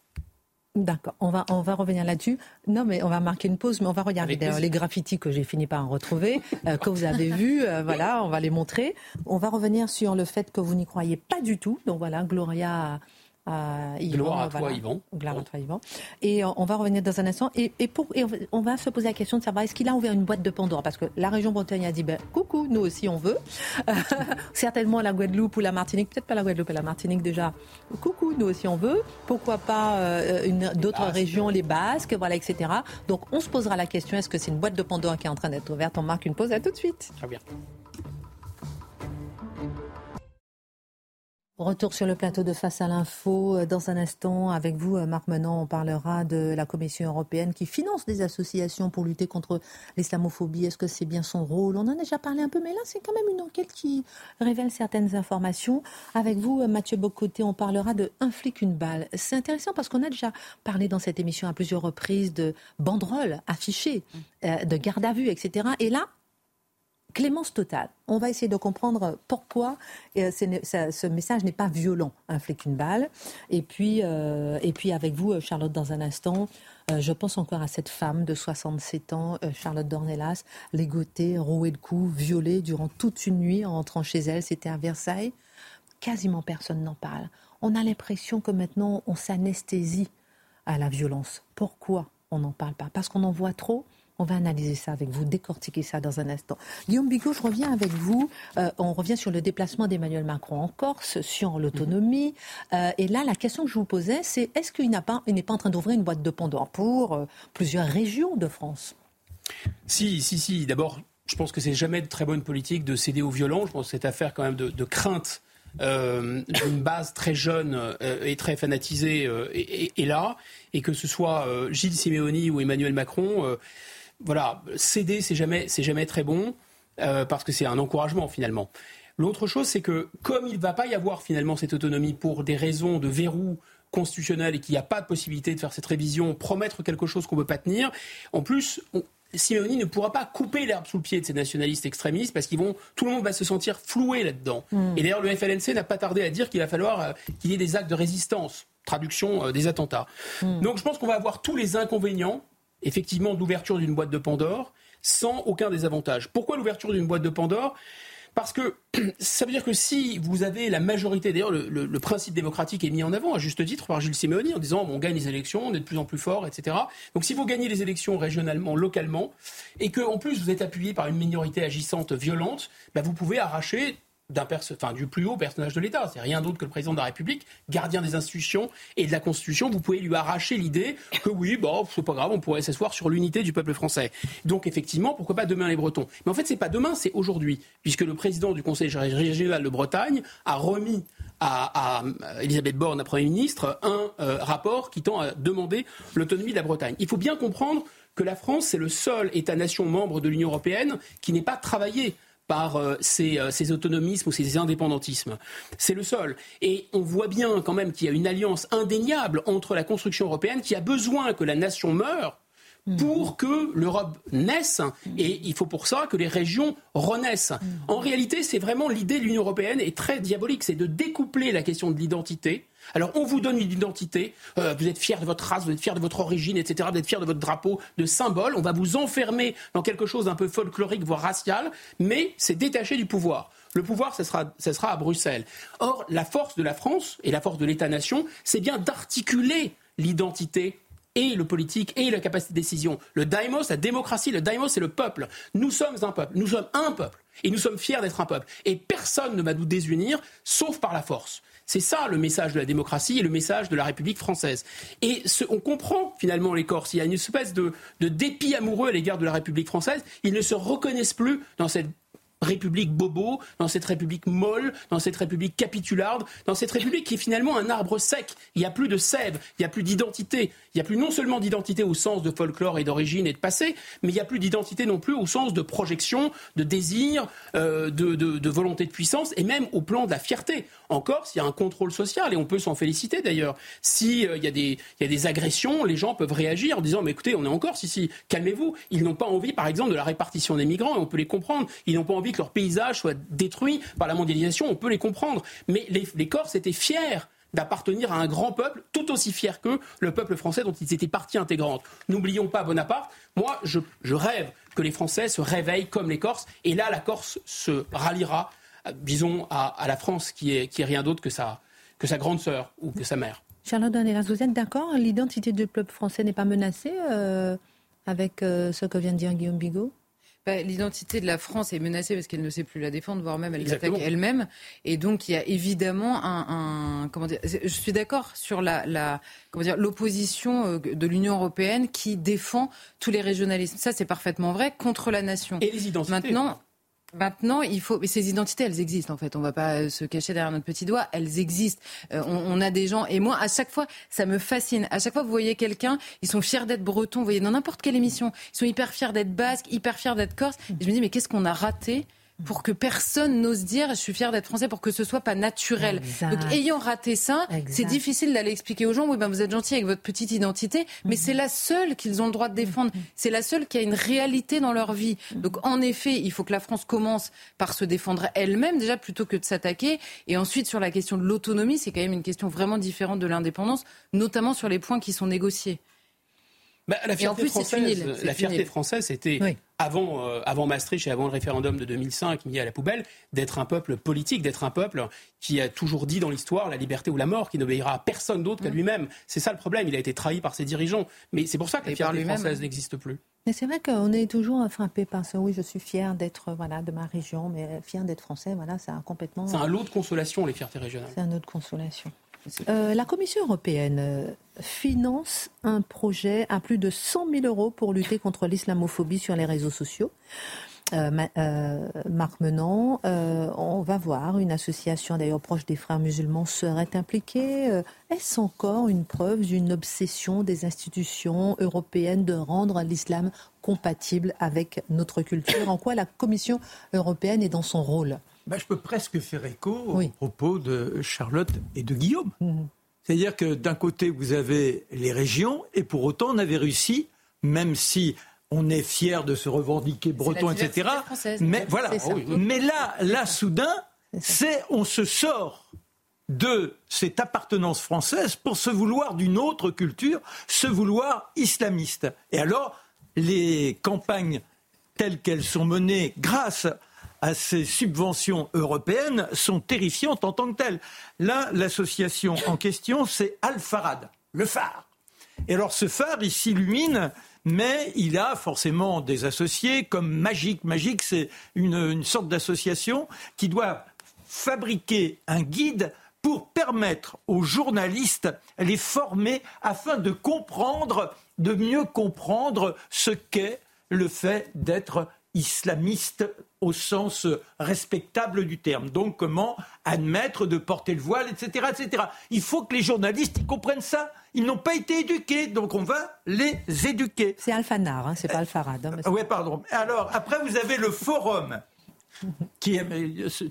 D'accord, on va, on va revenir là-dessus. Non, mais on va marquer une pause, mais on va regarder d'ailleurs les graffitis que j'ai fini par en retrouver, euh, que vous avez vus. euh, voilà, on va les montrer. On va revenir sur le fait que vous n'y croyez pas du tout. Donc voilà, Gloria à Yvan. Gloire à euh, toi, voilà. Yvan. Gloire à toi, Yvan. Et euh, on va revenir dans un instant. Et, et pour, et on va- se poser la question de savoir est-ce qu'il a ouvert une boîte de Pandore? Parce que la région Bretagne a dit ben, coucou, nous aussi on veut. Certainement la Guadeloupe ou la Martinique, peut-être pas la Guadeloupe et la Martinique déjà. Coucou, nous aussi on veut. Pourquoi pas euh, d'autres régions, les Basques, voilà, etc. Donc on se posera la question est-ce que c'est une boîte de Pandore qui est en train d'être ouverte? On marque une pause. À tout de suite. Très bien. Retour sur le plateau de Face à l'info. Euh, Dans un instant, avec vous, euh, Marc Menon, on parlera de la Commission européenne qui finance des associations pour lutter contre l'islamophobie. Est-ce que c'est bien son rôle? On en a déjà parlé un peu, mais là, c'est quand même une enquête qui révèle certaines informations. Avec vous, euh, Mathieu Bocoté, on parlera de Un flic, une balle. C'est intéressant parce qu'on a déjà parlé dans cette émission à plusieurs reprises de banderoles affichées, euh, de garde à vue, etc. Et là, Clémence totale. On va essayer de comprendre pourquoi euh, ce message n'est pas violent, un flic, une balle. Et puis, euh, et puis avec vous, euh, Charlotte, dans un instant, je pense encore à cette femme de 67 ans, Charlotte Dornelas, ligotée, rouée de coups, violée durant toute une nuit en rentrant chez elle. C'était à Versailles. Quasiment personne n'en parle. On a l'impression que maintenant, on s'anesthésie à la violence. Pourquoi on n'en parle pas? Parce qu'on en voit trop? On va analyser ça avec vous, décortiquer ça dans un instant. Guillaume Bigot, je reviens avec vous. Euh, on revient sur le déplacement d'Emmanuel Macron en Corse, sur l'autonomie. Euh, et là, la question que je vous posais, c'est est-ce qu'il n'est pas en train d'ouvrir une boîte de Pandore pour euh, plusieurs régions de France? Si, si, si. D'abord, je pense que c'est jamais de très bonne politique de céder aux violents. Je pense que cette affaire quand même de, crainte d'une base très jeune et très fanatisée est, est- là, et que ce soit Gilles Simeoni ou Emmanuel Macron, voilà, céder c'est jamais, c'est jamais très bon euh, parce que c'est un encouragement finalement. L'autre chose, c'est que comme il ne va pas y avoir finalement cette autonomie pour des raisons de verrou constitutionnel et qu'il n'y a pas de possibilité de faire cette révision, promettre quelque chose qu'on ne peut pas tenir, en plus, on- Simeoni ne pourra pas couper l'herbe sous le pied de ces nationalistes extrémistes parce qu'ils vont, tout le monde va se sentir floué là-dedans. Et d'ailleurs, le FLNC n'a pas tardé à dire qu'il va falloir euh, qu'il y ait des actes de résistance, traduction euh, des attentats. Donc je pense qu'on va avoir tous les inconvénients, effectivement, d'ouverture d'une boîte de Pandore, sans aucun désavantage. Pourquoi l'ouverture d'une boîte de Pandore? Parce que ça veut dire que si vous avez la majorité, d'ailleurs le, principe démocratique est mis en avant à juste titre par Gilles Simeoni en disant on gagne les élections, on est de plus en plus fort, etc. Donc si vous gagnez les élections régionalement, localement, et que en plus vous êtes appuyé par une minorité agissante violente, bah, vous pouvez arracher enfin, du plus haut personnage de l'État. C'est rien d'autre que le président de la République, gardien des institutions et de la Constitution. Vous pouvez lui arracher l'idée que oui, bon, c'est pas grave, on pourrait s'asseoir sur l'unité du peuple français. Donc effectivement, pourquoi pas demain les Bretons? Mais en fait, c'est pas demain, c'est aujourd'hui, puisque le président du Conseil régional de Bretagne a remis à, à Elisabeth Borne, la Premier ministre, un euh, rapport qui tend à demander l'autonomie de la Bretagne. Il faut bien comprendre que la France, c'est le seul État-nation membre de l'Union européenne qui n'est pas travaillé par euh, ces, euh, ces autonomismes ou ces indépendantismes. C'est le seul. Et on voit bien quand même qu'il y a une alliance indéniable entre la construction européenne qui a besoin que la nation meure. Pour que l'Europe naisse et il faut pour ça que les régions renaissent. Mm. En réalité, c'est vraiment l'idée de l'Union européenne est très diabolique, c'est de découpler la question de l'identité. Alors on vous donne une identité, euh, vous êtes fier de votre race, vous êtes fier de votre origine, etc., vous êtes fier de votre drapeau, de symbole, on va vous enfermer dans quelque chose d'un peu folklorique, voire racial, mais c'est détaché du pouvoir. Le pouvoir, ce sera, sera à Bruxelles. Or, la force de la France et la force de l'État-nation, c'est bien d'articuler l'identité et le politique et la capacité de décision. Le daimos, la démocratie, le daimos, c'est le peuple. Nous sommes un peuple, nous sommes un peuple, et nous sommes fiers d'être un peuple. Et personne ne va nous désunir, sauf par la force. C'est ça le message de la démocratie et le message de la République française. Et on comprend finalement les Corses. Il y a une espèce de, de dépit amoureux à l'égard de la République française. Ils ne se reconnaissent plus dans cette république bobo, dans cette république molle, dans cette république capitularde, dans cette république qui est finalement un arbre sec. Il n'y a plus de sève, il n'y a plus d'identité. Il n'y a plus non seulement d'identité au sens de folklore et d'origine et de passé, mais il n'y a plus d'identité non plus au sens de projection, de désir, euh, de, volonté de puissance et même au plan de la fierté. Encore, s'il y a un contrôle social, et on peut s'en féliciter d'ailleurs, s'il euh, y, a des agressions, les gens peuvent réagir en disant Mais écoutez, on est en Corse ici, calmez-vous. Ils n'ont pas envie, par exemple, de la répartition des migrants, et on peut les comprendre. Ils n'ont pas envie que leur paysage soit détruit par la mondialisation, on peut les comprendre. Mais les, Corses étaient fiers d'appartenir à un grand peuple tout aussi fier qu'eux, le peuple français dont ils étaient partie intégrante. N'oublions pas Bonaparte. Moi, je, rêve que les Français se réveillent comme les Corses, et là, la Corse se ralliera, disons, à, la France, qui est, rien d'autre que sa, que grande sœur ou que sa mère. Charlotte Daneras, vous êtes d'accord? L'identité du peuple français n'est pas menacée euh, avec euh, ce que vient de dire Guillaume Bigot? Bah, l'identité de la France est menacée parce qu'elle ne sait plus la défendre, voire même elle l'attaque elle-même. Et donc il y a évidemment un, comment dire, je suis d'accord sur la, la comment dire l'opposition euh, de l'Union européenne qui défend tous les régionalismes. Ça c'est parfaitement vrai contre la nation. Et les identités. Maintenant, Maintenant, il faut. Mais ces identités, elles existent en fait. On ne va pas euh, se cacher derrière notre petit doigt. Elles existent. Euh, on, a des gens. Et moi, à chaque fois, ça me fascine. À chaque fois, vous voyez quelqu'un, ils sont fiers d'être bretons. Vous voyez dans n'importe quelle émission, ils sont hyper fiers d'être basques, hyper fiers d'être corse. Et je me dis, mais qu'est-ce qu'on a raté pour que personne n'ose dire je suis fier d'être français pour que ce soit pas naturel. Donc ayant raté ça, c'est difficile d'aller expliquer aux gens oui ben vous êtes gentil avec votre petite identité, mais c'est la seule qu'ils ont le droit de défendre. C'est la seule qui a une réalité dans leur vie. Donc en effet, il faut que la France commence par se défendre elle-même déjà plutôt que de s'attaquer. Et ensuite sur la question de l'autonomie, c'est quand même une question vraiment différente de l'indépendance, notamment sur les points qui sont négociés. Bah, la fierté, française, la fierté française, c'était avant, euh, avant Maastricht et avant le référendum de 2005 mis à la poubelle, d'être un peuple politique, d'être un peuple qui a toujours dit dans l'histoire la liberté ou la mort, qui n'obéira à personne d'autre qu'à mm. lui-même. C'est ça le problème. Il a été trahi par ses dirigeants. Mais c'est pour ça que la fierté française n'existe plus. Mais c'est vrai qu'on est toujours frappé par ça. Oui, je suis fier d'être voilà de ma région, mais fier d'être français, voilà, c'est complètement. C'est un lot de consolation les fiertés régionales. C'est un lot de consolation. Euh, la Commission européenne euh, finance un projet à plus de 100 000 euros pour lutter contre l'islamophobie sur les réseaux sociaux. Euh, Marc Menant, on va voir, une association d'ailleurs proche des frères musulmans serait impliquée. Est-ce encore une preuve d'une obsession des institutions européennes de rendre l'islam compatible avec notre culture? En quoi la Commission européenne est dans son rôle? Bah, je peux presque faire écho aux propos de Charlotte et de Guillaume. Mhm. C'est-à-dire que d'un côté, vous avez les régions, et pour autant, on avait réussi, même si on est fier de se revendiquer breton, etc. Mais voilà. Mais là, là, soudain, c'est on se sort de cette appartenance française pour se vouloir d'une autre culture, se vouloir islamiste. Et alors, les campagnes telles qu'elles sont menées grâce à ces subventions européennes sont terrifiantes en tant que telles. Là, l'association en question, c'est Al-Farad, le phare. Et alors ce phare, il s'illumine, mais il a forcément des associés comme Magique. Magique, c'est une, une sorte d'association qui doit fabriquer un guide pour permettre aux journalistes, les former afin de comprendre, de mieux comprendre ce qu'est le fait d'être islamiste au sens respectable du terme. Donc comment admettre de porter le voile, etc. etc. Il faut que les journalistes comprennent ça. Ils n'ont pas été éduqués, donc on va les éduquer. C'est Alphanar, hein, c'est pas Alfarad. Hein, oui, pardon. Alors, après, vous avez le forum. Qui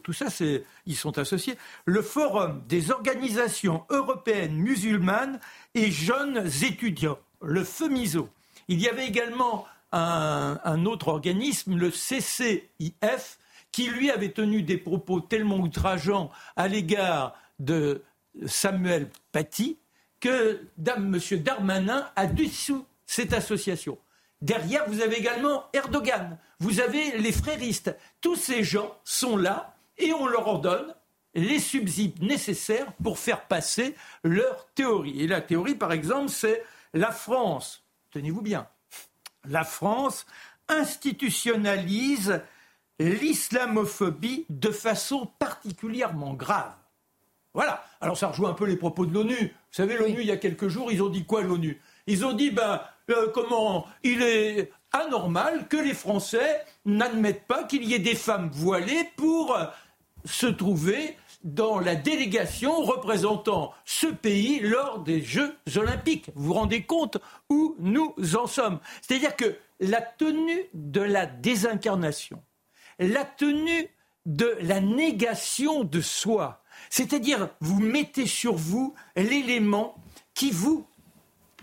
tout ça, c'est, ils sont associés. Le Forum des organisations européennes musulmanes et jeunes étudiants, le FEMISO. Il y avait également un, autre organisme, le CCIF, qui lui avait tenu des propos tellement outrageants à l'égard de Samuel Paty que M. Darmanin a dissous cette association. Derrière, vous avez également Erdogan, vous avez les fréristes. Tous ces gens sont là et on leur ordonne les subsides nécessaires pour faire passer leur théorie. Et la théorie, par exemple, c'est la France, tenez-vous bien, la France institutionnalise l'islamophobie de façon particulièrement grave. Voilà. Alors ça rejoint un peu les propos de l'ONU. Vous savez, l'ONU, il y a quelques jours, ils ont dit quoi l'ONU? Ils ont dit, ben, euh, comment il est anormal que les Français n'admettent pas qu'il y ait des femmes voilées pour se trouver dans la délégation représentant ce pays lors des Jeux olympiques. Vous vous rendez compte où nous en sommes C'est-à-dire que la tenue de la désincarnation, la tenue de la négation de soi, c'est-à-dire vous mettez sur vous l'élément qui vous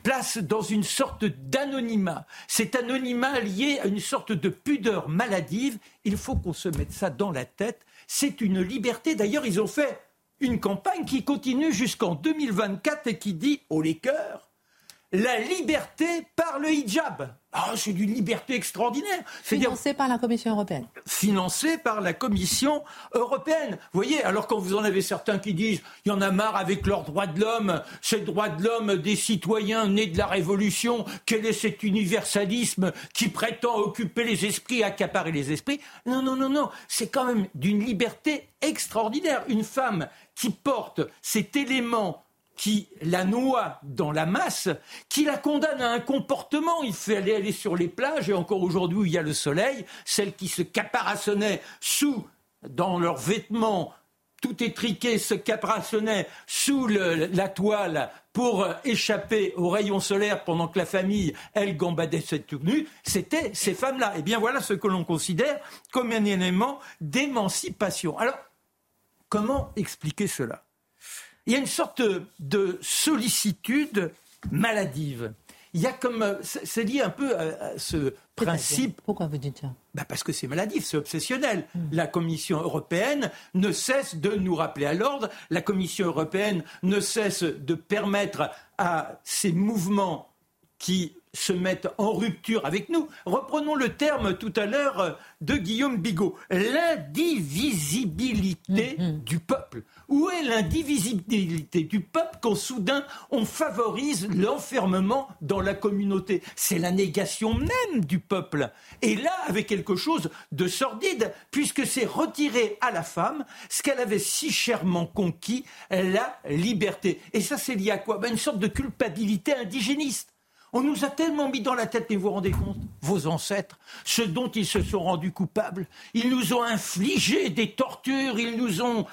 place dans une sorte d'anonymat. Cet anonymat lié à une sorte de pudeur maladive, il faut qu'on se mette ça dans la tête c'est une liberté. D'ailleurs, ils ont fait une campagne qui continue jusqu'en 2024 et qui dit au les cœurs la liberté par le hijab. Ah, c'est d'une liberté extraordinaire. Financée par la Commission européenne. Financée par la Commission européenne. Vous voyez, alors quand vous en avez certains qui disent il y en a marre avec leurs droits de l'homme, ces droits de l'homme des citoyens nés de la Révolution, quel est cet universalisme qui prétend occuper les esprits, accaparer les esprits? Non, non, non, non. C'est quand même d'une liberté extraordinaire. Une femme qui porte cet élément qui la noie dans la masse, qui la condamne à un comportement. Il fait aller, sur les plages, et encore aujourd'hui où il y a le soleil, celles qui se caparaçonnaient sous, dans leurs vêtements, tout étriqué, se caparaçonnaient sous la toile pour échapper aux rayons solaires pendant que la famille, elle, gambadait cette tenue, c'était ces femmes-là. Et bien voilà ce que l'on considère comme un élément d'émancipation. Alors, comment expliquer cela? Il y a une sorte de sollicitude maladive. Il y a comme. C'est lié un peu à, ce principe. Pourquoi vous dites ça? Bah Parce que c'est maladif, c'est obsessionnel. Hmm. La Commission européenne ne cesse de nous rappeler à l'ordre. La Commission européenne ne cesse de permettre à ces mouvements qui se mettent en rupture avec nous. Reprenons le terme tout à l'heure de Guillaume Bigot, l'indivisibilité mm, mm. du peuple. Où est l'indivisibilité du peuple quand soudain on favorise l'enfermement dans la communauté? C'est la négation même du peuple. Et là, avec quelque chose de sordide, puisque c'est retirer à la femme ce qu'elle avait si chèrement conquis, la liberté. Et ça, c'est lié à quoi? Ben, Une sorte de culpabilité indigéniste. On nous a tellement mis dans la tête, et vous vous rendez compte, vos ancêtres, ce dont ils se sont rendus coupables, ils nous ont infligé des tortures, ils nous ont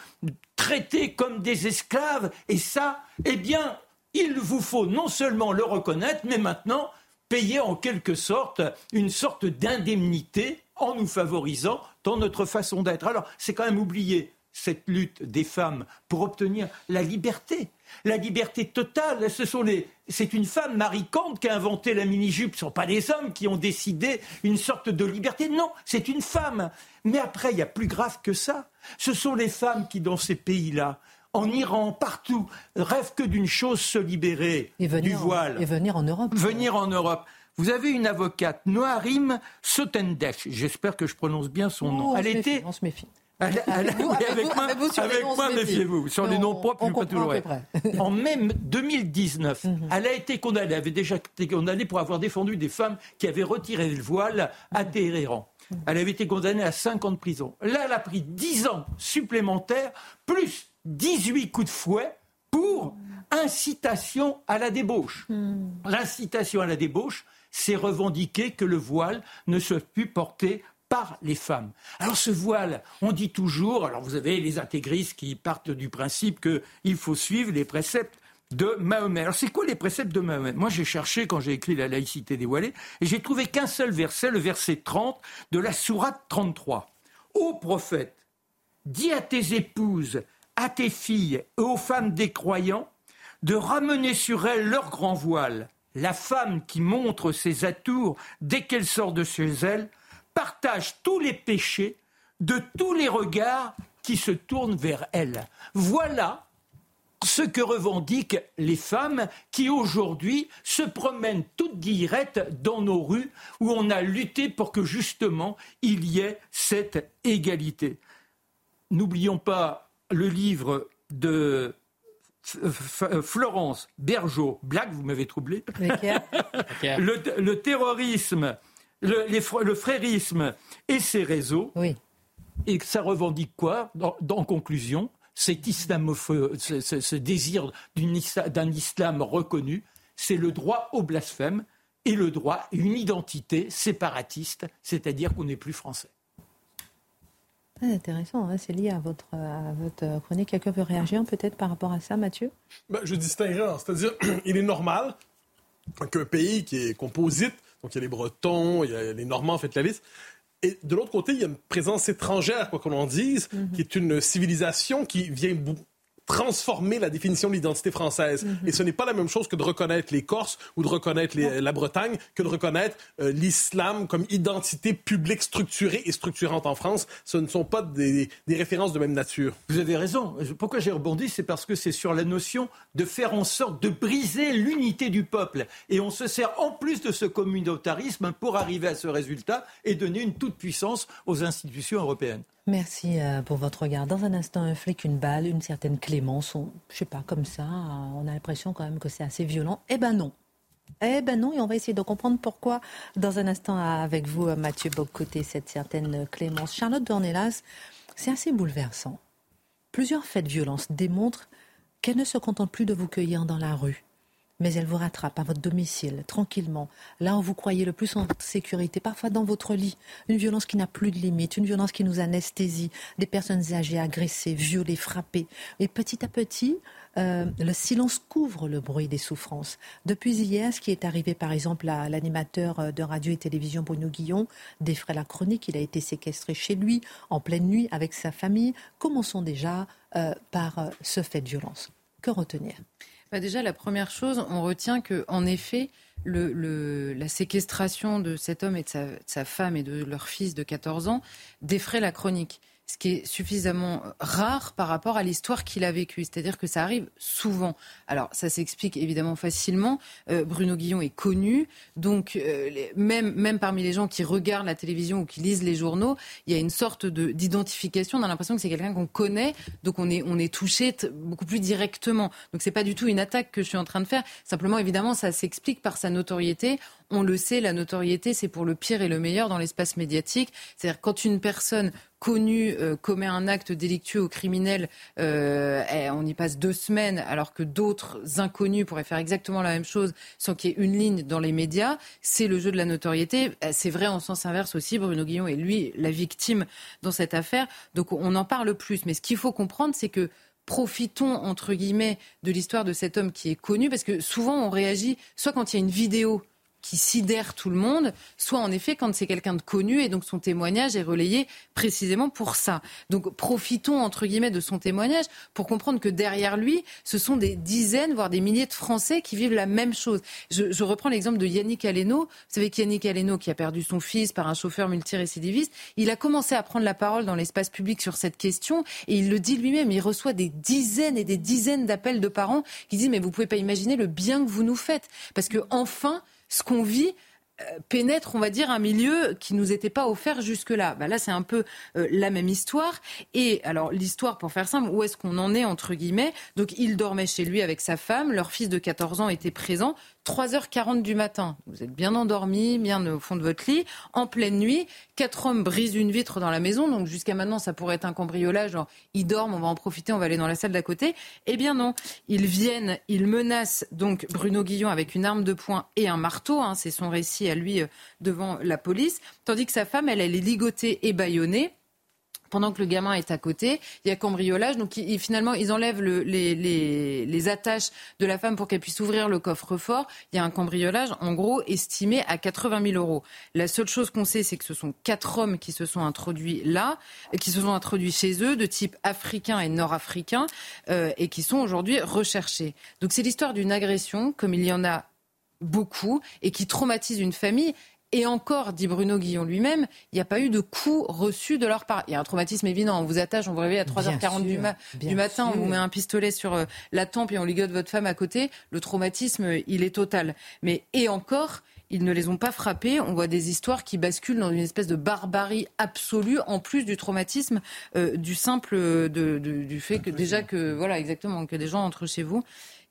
traités comme des esclaves, et ça, eh bien, il vous faut non seulement le reconnaître, mais maintenant payer en quelque sorte une sorte d'indemnité en nous favorisant dans notre façon d'être. Alors, c'est quand même oublier cette lutte des femmes pour obtenir la liberté. La liberté totale, ce sont les, c'est une femme, Marie Kant, qui a inventé la mini-jupe. Ce ne sont pas des hommes qui ont décidé une sorte de liberté. Non, c'est une femme. Mais après, il y a plus grave que ça. Ce sont les femmes qui, dans ces pays-là, en Iran, partout, rêvent que d'une chose, se libérer du voile. et venir en Europe. Venir en Europe. Vous avez une avocate, Noarim Sotendesh, j'espère que je prononce bien son nom. Oh, Elle était, on se méfie avec, moi, avec moi méfiez-vous. Sur les noms propres, pas toujours En mai 2019, mhm. elle a été condamnée, elle avait déjà été condamnée pour avoir défendu des femmes qui avaient retiré le voile à mhm. Téhéran. Mhm. Elle avait été condamnée à 5 ans de prison. Là, elle a pris 10 ans supplémentaires, plus 18 coups de fouet pour incitation à la débauche. L'incitation à la débauche, c'est revendiquer que le voile ne se plus porté par les femmes. Alors ce voile, on dit toujours, alors vous avez les intégristes qui partent du principe qu'il faut suivre les préceptes de Mahomet. Alors c'est quoi les préceptes de Mahomet? Moi j'ai cherché quand j'ai écrit la laïcité dévoilée et j'ai trouvé qu'un seul verset, le verset 30 de la sourate 33. Ô prophète, dis à tes épouses, à tes filles et aux femmes des croyants de ramener sur elles leur grand voile la femme qui montre ses atours dès qu'elle sort de chez elle, partage tous les péchés de tous les regards qui se tournent vers elle. Voilà ce que revendiquent les femmes qui aujourd'hui se promènent toutes guillerettes dans nos rues où on a lutté pour que justement il y ait cette égalité. N'oublions pas le livre de Florence Bergeau, Black, vous m'avez troublé. le, terrorisme, le, le, frérisme et ses réseaux. Oui. Et ça revendique quoi, en conclusion cet ce, ce, désir d'un islam reconnu, c'est le droit au blasphème et le droit à une identité séparatiste, c'est-à-dire qu'on n'est plus français. Très intéressant, hein. c'est lié à votre, votre chronique. Quelqu'un veut réagir peut-être par rapport à ça, Mathieu? Ben, Je distinguerai, c'est-à-dire il est normal qu'un pays qui est composite, donc il y a les Bretons, il y a les Normands, faites la liste, et de l'autre côté, il y a une présence étrangère, quoi qu'on en dise, mhm. qui est une civilisation qui vient transformer la définition de l'identité française. Mhm. Et ce n'est pas la même chose que de reconnaître les Corses ou de reconnaître la Bretagne, que de reconnaître euh, l'islam comme identité publique structurée et structurante en France. Ce ne sont pas des, des références de même nature. Vous avez raison. Pourquoi j'ai rebondi? C'est parce que c'est sur la notion de faire en sorte de briser l'unité du peuple. Et on se sert en plus de ce communautarisme pour arriver à ce résultat et donner une toute-puissance aux institutions européennes. Merci euh, pour votre regard. Dans un instant, un flic, une balle, une certaine clémence, on, je sais pas, comme ça, on a l'impression quand même que c'est assez violent. Eh ben non. Eh ben non, et on va essayer de comprendre pourquoi dans un instant avec vous, euh, Mathieu Bocoté, cette certaine clémence. Charlotte Dornelas, c'est assez bouleversant. Plusieurs faits de violence démontrent qu'elle ne se contente plus de vous cueillir dans la rue mais elle vous rattrape à votre domicile, tranquillement, là où vous croyez le plus en sécurité, parfois dans votre lit. Une violence qui n'a plus de limite, une violence qui nous anesthésie, des personnes âgées agressées, violées, frappées. Et petit à petit, euh, le silence couvre le bruit des souffrances. Depuis hier, ce qui est arrivé par exemple à l'animateur euh, de radio et télévision Bruno Guillon, défrait la chronique, il a été séquestré chez lui en pleine nuit avec sa famille. Commençons déjà euh, par ce fait de violence. Que retenir? Bah, déjà, la première chose, on retient que, en effet, la séquestration de cet homme et de sa, de sa, femme et de leur fils de 14 ans défrait la chronique ce qui est suffisamment rare par rapport à l'histoire qu'il a vécue. C'est-à-dire que ça arrive souvent. Alors, ça s'explique évidemment facilement. Euh, Bruno Guillon est connu, donc euh, même, même parmi les gens qui regardent la télévision ou qui lisent les journaux, il y a une sorte d'identification. On a l'impression que c'est quelqu'un qu'on connaît, donc on est, on est touché beaucoup plus directement. Donc, c'est pas du tout une attaque que je suis en train de faire. Simplement, évidemment, ça s'explique par sa notoriété. On le sait, la notoriété, c'est pour le pire et le meilleur dans l'espace médiatique. C'est-à-dire quand une personne connue euh, commet un acte délictueux ou criminel, euh, eh, on y passe deux semaines, alors que d'autres inconnus pourraient faire exactement la même chose sans qu'il y ait une ligne dans les médias. C'est le jeu de la notoriété. Eh, c'est vrai en sens inverse aussi. Bruno Guillon est lui la victime dans cette affaire. Donc on en parle plus. Mais ce qu'il faut comprendre, c'est que profitons entre guillemets de l'histoire de cet homme qui est connu, parce que souvent on réagit soit quand il y a une vidéo qui sidère tout le monde, soit en effet quand c'est quelqu'un de connu et donc son témoignage est relayé précisément pour ça. Donc profitons entre guillemets de son témoignage pour comprendre que derrière lui, ce sont des dizaines, voire des milliers de Français qui vivent la même chose. Je, reprends l'exemple de Yannick Aleno. Vous savez qu'Yannick Aleno, qui a perdu son fils par un chauffeur multirécidiviste, il a commencé à prendre la parole dans l'espace public sur cette question et il le dit lui-même, il reçoit des dizaines et des dizaines d'appels de parents qui disent mais vous pouvez pas imaginer le bien que vous nous faites parce que enfin ce qu'on vit euh, pénètre, on va dire, un milieu qui nous était pas offert jusque-là. Bah là, c'est un peu euh, la même histoire. Et alors, l'histoire, pour faire simple, où est-ce qu'on en est, entre guillemets? Donc, il dormait chez lui avec sa femme, leur fils de 14 ans était présent. 3h40 du matin. Vous êtes bien endormi, bien au fond de votre lit, en pleine nuit. Quatre hommes brisent une vitre dans la maison. Donc jusqu'à maintenant, ça pourrait être un cambriolage. Genre, ils dorment, on va en profiter, on va aller dans la salle d'à côté. Eh bien non. Ils viennent, ils menacent donc Bruno Guillon avec une arme de poing et un marteau. Hein, C'est son récit à lui euh, devant la police. Tandis que sa femme, elle, elle est ligotée et bâillonnée pendant que le gamin est à côté. Il y a cambriolage. Donc finalement, ils enlèvent les, attaches de la femme pour qu'elle puisse ouvrir le coffre-fort. Il y a un cambriolage, en gros, estimé à 80 000 euros. La seule chose qu'on sait, c'est que ce sont quatre hommes qui se sont introduits là, qui se sont introduits chez eux, de type africain et nord-africain, euh, et qui sont aujourd'hui recherchés. Donc c'est l'histoire d'une agression, comme il y en a beaucoup et qui traumatise une famille. Et encore, dit Bruno Guillon lui-même, il n'y a pas eu de coup reçu de leur part. Il y a un traumatisme évident. On vous attache, on vous réveille à 3h40 du, matin, on vous met un pistolet sur euh, la tempe et on ligote votre femme à côté. Le traumatisme, il est total. Mais et encore, ils ne les ont pas frappés. On voit des histoires qui basculent dans une espèce de barbarie absolue, en plus du traumatisme euh, du simple de, du fait que déjà que voilà exactement que des gens entrent chez vous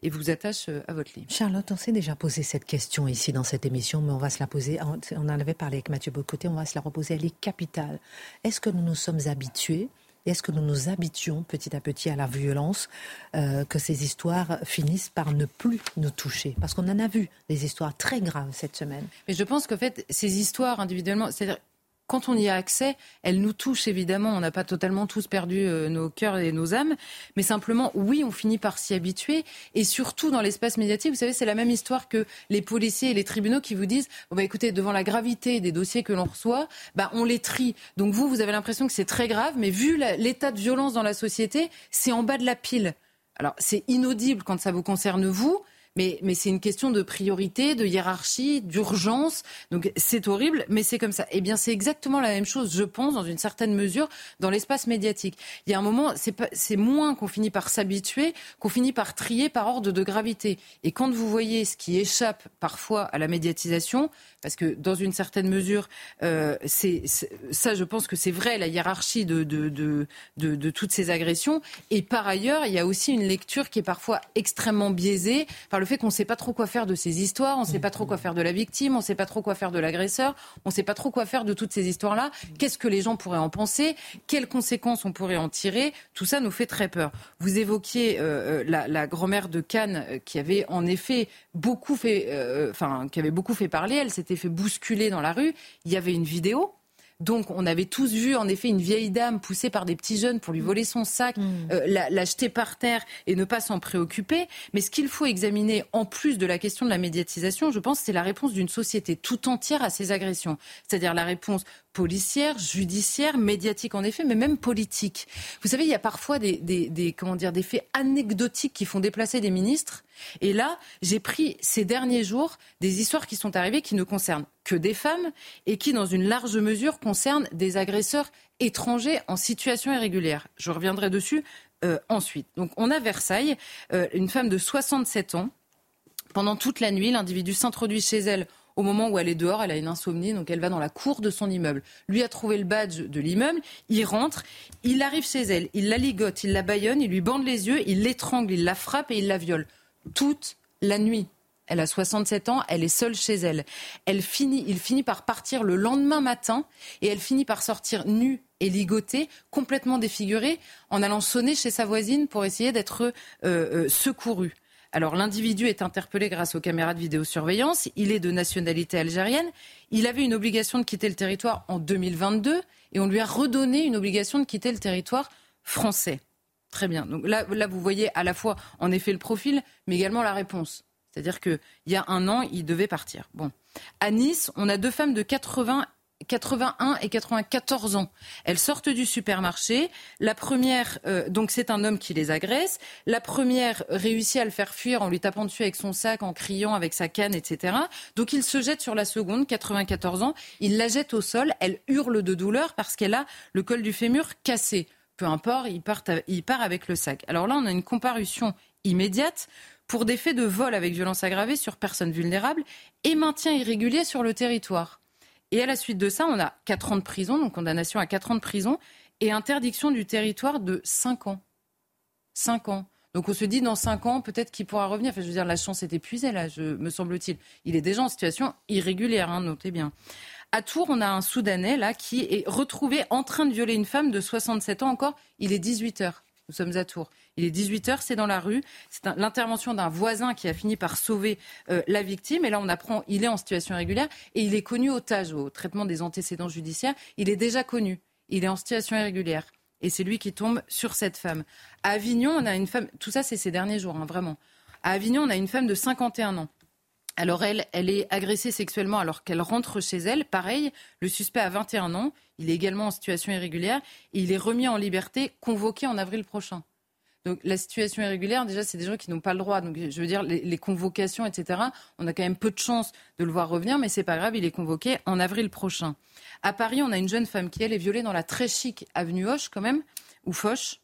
et vous attachent euh, à votre lit. Charlotte, on s'est déjà posé cette question ici dans cette émission, mais on va se la poser. On en avait parlé avec Mathieu Bocoté, on va se la reposer. Elle est capitale. Est-ce que nous nous sommes habitués est-ce que nous nous habituons petit à petit à la violence, euh, que ces histoires finissent par ne plus nous toucher? Parce qu'on en a vu des histoires très graves cette semaine. Mais je pense qu'en fait, ces histoires individuellement, c'est-à-dire quand on y a accès, elle nous touche évidemment. On n'a pas totalement tous perdu euh, nos cœurs et nos âmes, mais simplement, oui, on finit par s'y habituer. Et surtout dans l'espace médiatique, vous savez, c'est la même histoire que les policiers et les tribunaux qui vous disent bon, bah, écoutez, devant la gravité des dossiers que l'on reçoit, bah, on les trie. Donc vous, vous avez l'impression que c'est très grave, mais vu l'état de violence dans la société, c'est en bas de la pile. Alors, c'est inaudible quand ça vous concerne vous, mais, c'est une question de priorité, de hiérarchie, d'urgence. Donc c'est horrible, mais c'est comme ça. Eh bien, c'est exactement la même chose, je pense, dans une certaine mesure, dans l'espace médiatique. Il y a un moment, c'est moins qu'on finit par s'habituer, qu'on finit par trier par ordre de gravité. Et quand vous voyez ce qui échappe parfois à la médiatisation, parce que dans une certaine mesure, euh, ça, je pense que c'est vrai, la hiérarchie de, de, toutes ces agressions. Et par ailleurs, il y a aussi une lecture qui est parfois extrêmement biaisée par le fait qu'on ne sait pas trop quoi faire de ces histoires, on ne sait pas trop quoi faire de la victime, on ne sait pas trop quoi faire de l'agresseur, on ne sait pas trop quoi faire de toutes ces histoires-là. Qu'est-ce que les gens pourraient en penser? Quelles conséquences on pourrait en tirer? Tout ça nous fait très peur. Vous évoquiez euh, euh, la, grand-mère de Cannes qui avait en effet beaucoup fait, enfin, qui avait beaucoup fait parler. Elle s'était fait bousculer dans la rue. Il y avait une vidéo. Donc, on avait tous vu, en effet, une vieille dame poussée par des petits jeunes pour lui voler son sac, mm. euh, la, jeter par terre et ne pas s'en préoccuper. Mais ce qu'il faut examiner, en plus de la question de la médiatisation, je pense, c'est la réponse d'une société tout entière à ces agressions. C'est-à-dire la réponse policière, judiciaire, médiatique en effet, mais même politique. Vous savez, il y a parfois des, des, comment dire, des faits anecdotiques qui font déplacer des ministres. Et là, j'ai pris ces derniers jours des histoires qui sont arrivées qui ne concernent que des femmes et qui, dans une large mesure, concernent des agresseurs étrangers en situation irrégulière. Je reviendrai dessus euh, ensuite. Donc, on a Versailles, euh, une femme de 67 ans. Pendant toute la nuit, l'individu s'introduit chez elle au moment où elle est dehors, elle a une insomnie, donc elle va dans la cour de son immeuble. Lui a trouvé le badge de l'immeuble, il rentre, il arrive chez elle, il la ligote, il la baillonne, il lui bande les yeux, il l'étrangle, il la frappe et il la viole. Toute la nuit. Elle a 67 ans, elle est seule chez elle. Elle finit, il finit par partir le lendemain matin et elle finit par sortir nue et ligotée, complètement défigurée, en allant sonner chez sa voisine pour essayer d'être euh, euh, secourue. Alors l'individu est interpellé grâce aux caméras de vidéosurveillance. Il est de nationalité algérienne. Il avait une obligation de quitter le territoire en 2022 et on lui a redonné une obligation de quitter le territoire français. Très bien. Donc là, là vous voyez à la fois en effet le profil, mais également la réponse. C'est-à-dire qu'il y a un an, il devait partir. Bon. À Nice, on a deux femmes de 80 81 et 94 ans. Elles sortent du supermarché. La première, euh, donc c'est un homme qui les agresse. La première réussit à le faire fuir en lui tapant dessus avec son sac, en criant avec sa canne, etc. Donc il se jette sur la seconde, 94 ans. Il la jette au sol. Elle hurle de douleur parce qu'elle a le col du fémur cassé. Peu importe, il part, avec le sac. Alors là, on a une comparution immédiate pour des faits de vol avec violence aggravée sur personnes vulnérables et maintien irrégulier sur le territoire. Et à la suite de ça, on a 4 ans de prison, donc condamnation à 4 ans de prison, et interdiction du territoire de 5 ans. 5 ans. Donc on se dit dans 5 ans, peut-être qu'il pourra revenir. Enfin, je veux dire, la chance est épuisée, là, me semble-t-il. Il est déjà en situation irrégulière, hein, notez bien. À Tours, on a un Soudanais, là, qui est retrouvé en train de violer une femme de 67 ans encore. Il est 18 heures. Nous sommes à Tours. Il est 18h, c'est dans la rue. C'est l'intervention d'un voisin qui a fini par sauver euh, la victime. Et là, on apprend, il est en situation irrégulière et il est connu au TAGE, au traitement des antécédents judiciaires. Il est déjà connu. Il est en situation irrégulière. Et c'est lui qui tombe sur cette femme. À Avignon, on a une femme. Tout ça, c'est ces derniers jours, hein, vraiment. À Avignon, on a une femme de 51 ans. Alors elle, elle est agressée sexuellement alors qu'elle rentre chez elle. Pareil, le suspect a 21 ans. Il est également en situation irrégulière. Il est remis en liberté, convoqué en avril prochain. Donc la situation irrégulière, déjà, c'est des gens qui n'ont pas le droit. Donc je veux dire, les, convocations, etc. On a quand même peu de chances de le voir revenir, mais c'est pas grave, il est convoqué en avril prochain. À Paris, on a une jeune femme qui elle est violée dans la très chic avenue Hoche quand même, ou Foch.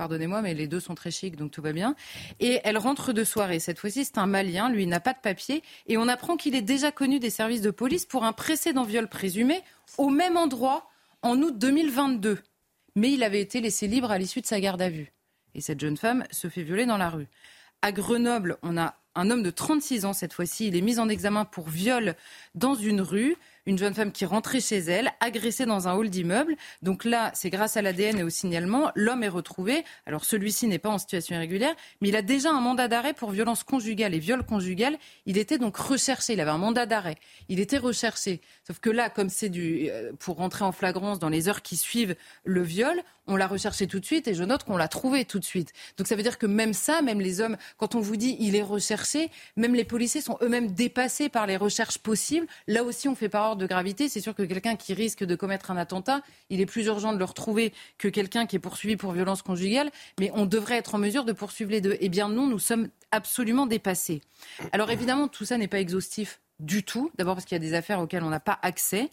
Pardonnez-moi, mais les deux sont très chics, donc tout va bien. Et elle rentre de soirée. Cette fois-ci, c'est un Malien. Lui, n'a pas de papier. Et on apprend qu'il est déjà connu des services de police pour un précédent viol présumé au même endroit en août 2022. Mais il avait été laissé libre à l'issue de sa garde à vue. Et cette jeune femme se fait violer dans la rue. À Grenoble, on a un homme de 36 ans cette fois-ci. Il est mis en examen pour viol dans une rue une jeune femme qui rentrait chez elle, agressée dans un hall d'immeuble. Donc là, c'est grâce à l'ADN et au signalement, l'homme est retrouvé. Alors celui-ci n'est pas en situation irrégulière, mais il a déjà un mandat d'arrêt pour violence conjugale et viol conjugal. Il était donc recherché, il avait un mandat d'arrêt. Il était recherché. Sauf que là, comme c'est du euh, pour rentrer en flagrance dans les heures qui suivent le viol, on l'a recherché tout de suite et je note qu'on l'a trouvé tout de suite. Donc ça veut dire que même ça, même les hommes, quand on vous dit il est recherché, même les policiers sont eux-mêmes dépassés par les recherches possibles. Là aussi, on fait par ordre de gravité. C'est sûr que quelqu'un qui risque de commettre un attentat, il est plus urgent de le retrouver que quelqu'un qui est poursuivi pour violence conjugale. Mais on devrait être en mesure de poursuivre les deux. Eh bien non, nous sommes absolument dépassés. Alors évidemment, tout ça n'est pas exhaustif du tout. D'abord parce qu'il y a des affaires auxquelles on n'a pas accès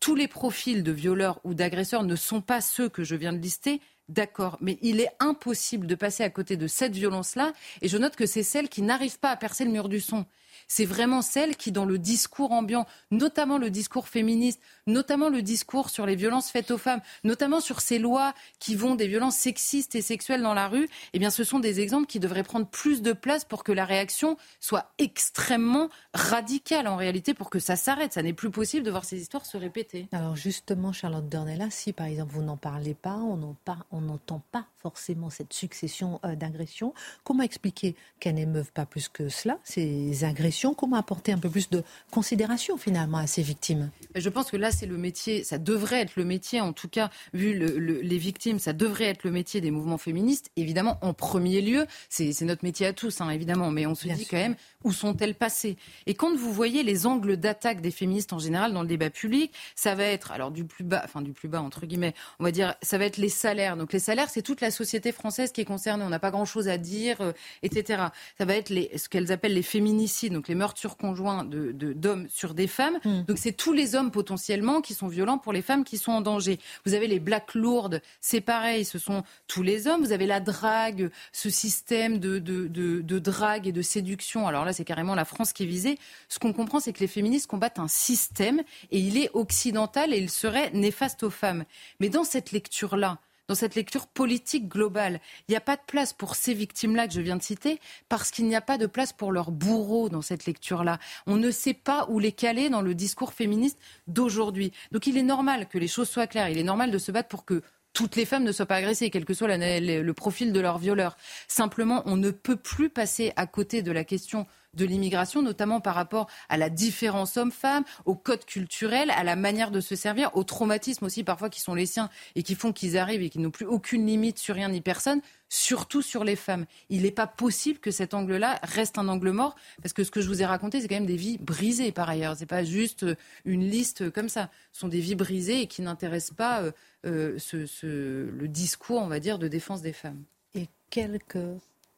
tous les profils de violeurs ou d'agresseurs ne sont pas ceux que je viens de lister. D'accord, mais il est impossible de passer à côté de cette violence-là. Et je note que c'est celle qui n'arrive pas à percer le mur du son c'est vraiment celle qui, dans le discours ambiant, notamment le discours féministe, notamment le discours sur les violences faites aux femmes, notamment sur ces lois qui vont des violences sexistes et sexuelles dans la rue, eh bien, ce sont des exemples qui devraient prendre plus de place pour que la réaction soit extrêmement radicale en réalité, pour que ça s'arrête. Ça n'est plus possible de voir ces histoires se répéter. Alors justement, Charlotte Dornella, si par exemple vous n'en parlez pas, on n'entend pas forcément cette succession euh, d'agressions, comment expliquer qu'elles n'émeuvent pas plus que cela, ces agressions Comment apporter un peu plus de considération finalement à ces victimes? Je pense que là, c'est le métier, ça devrait être le métier, en tout cas, vu les victimes, ça devrait être le métier des mouvements féministes. Évidemment, en premier lieu, c'est notre métier à tous, hein, évidemment, mais on se dit quand même, où sont-elles passées? Et quand vous voyez les angles d'attaque des féministes en général dans le débat public, ça va être, alors du plus bas, enfin du plus bas, entre guillemets, on va dire, ça va être les salaires. Donc les salaires, c'est toute la société française qui est concernée. On n'a pas grand-chose à dire, euh, etc. Ça va être les, ce qu'elles appellent les féminicides donc les meurtres conjoints d'hommes de, d'hommes sur des femmes. Hmm. Donc c'est tous les hommes potentiellement qui sont violents pour les femmes qui sont en danger. Vous avez les Black Lourdes, c'est pareil, ce sont tous les hommes. Vous avez la drague, ce système de, de, de drague et de séduction. Alors là, c'est carrément la France qui est visée. Ce qu'on comprend, c'est que les féministes combattent un système et il est occidental et il serait néfaste aux femmes. Mais dans cette lecture-là, dans cette lecture politique globale. Il n'y a pas de place pour ces victimes-là que je viens de citer parce qu'il n'y a pas de place pour leurs bourreaux dans cette lecture-là. On ne sait pas où les caler dans le discours féministe d'aujourd'hui. Donc il est normal que les choses soient claires. Il est normal de se battre pour que toutes les femmes ne soient pas agressées, quel que soit le profil de leur violeur. Simplement, on ne peut plus passer à côté de la question de l'immigration, notamment par rapport à la différence homme-femme, au code culturel, à la manière de se servir, aux traumatismes aussi parfois qui sont les siens et qui font qu'ils arrivent et qui n'ont plus aucune limite sur rien ni personne, surtout sur les femmes. Il n'est pas possible que cet angle-là reste un angle mort, parce que ce que je vous ai raconté, c'est quand même des vies brisées par ailleurs. Ce n'est pas juste une liste comme ça. Ce sont des vies brisées et qui n'intéressent pas euh, euh, le discours, on va dire, de défense des femmes. Et quelques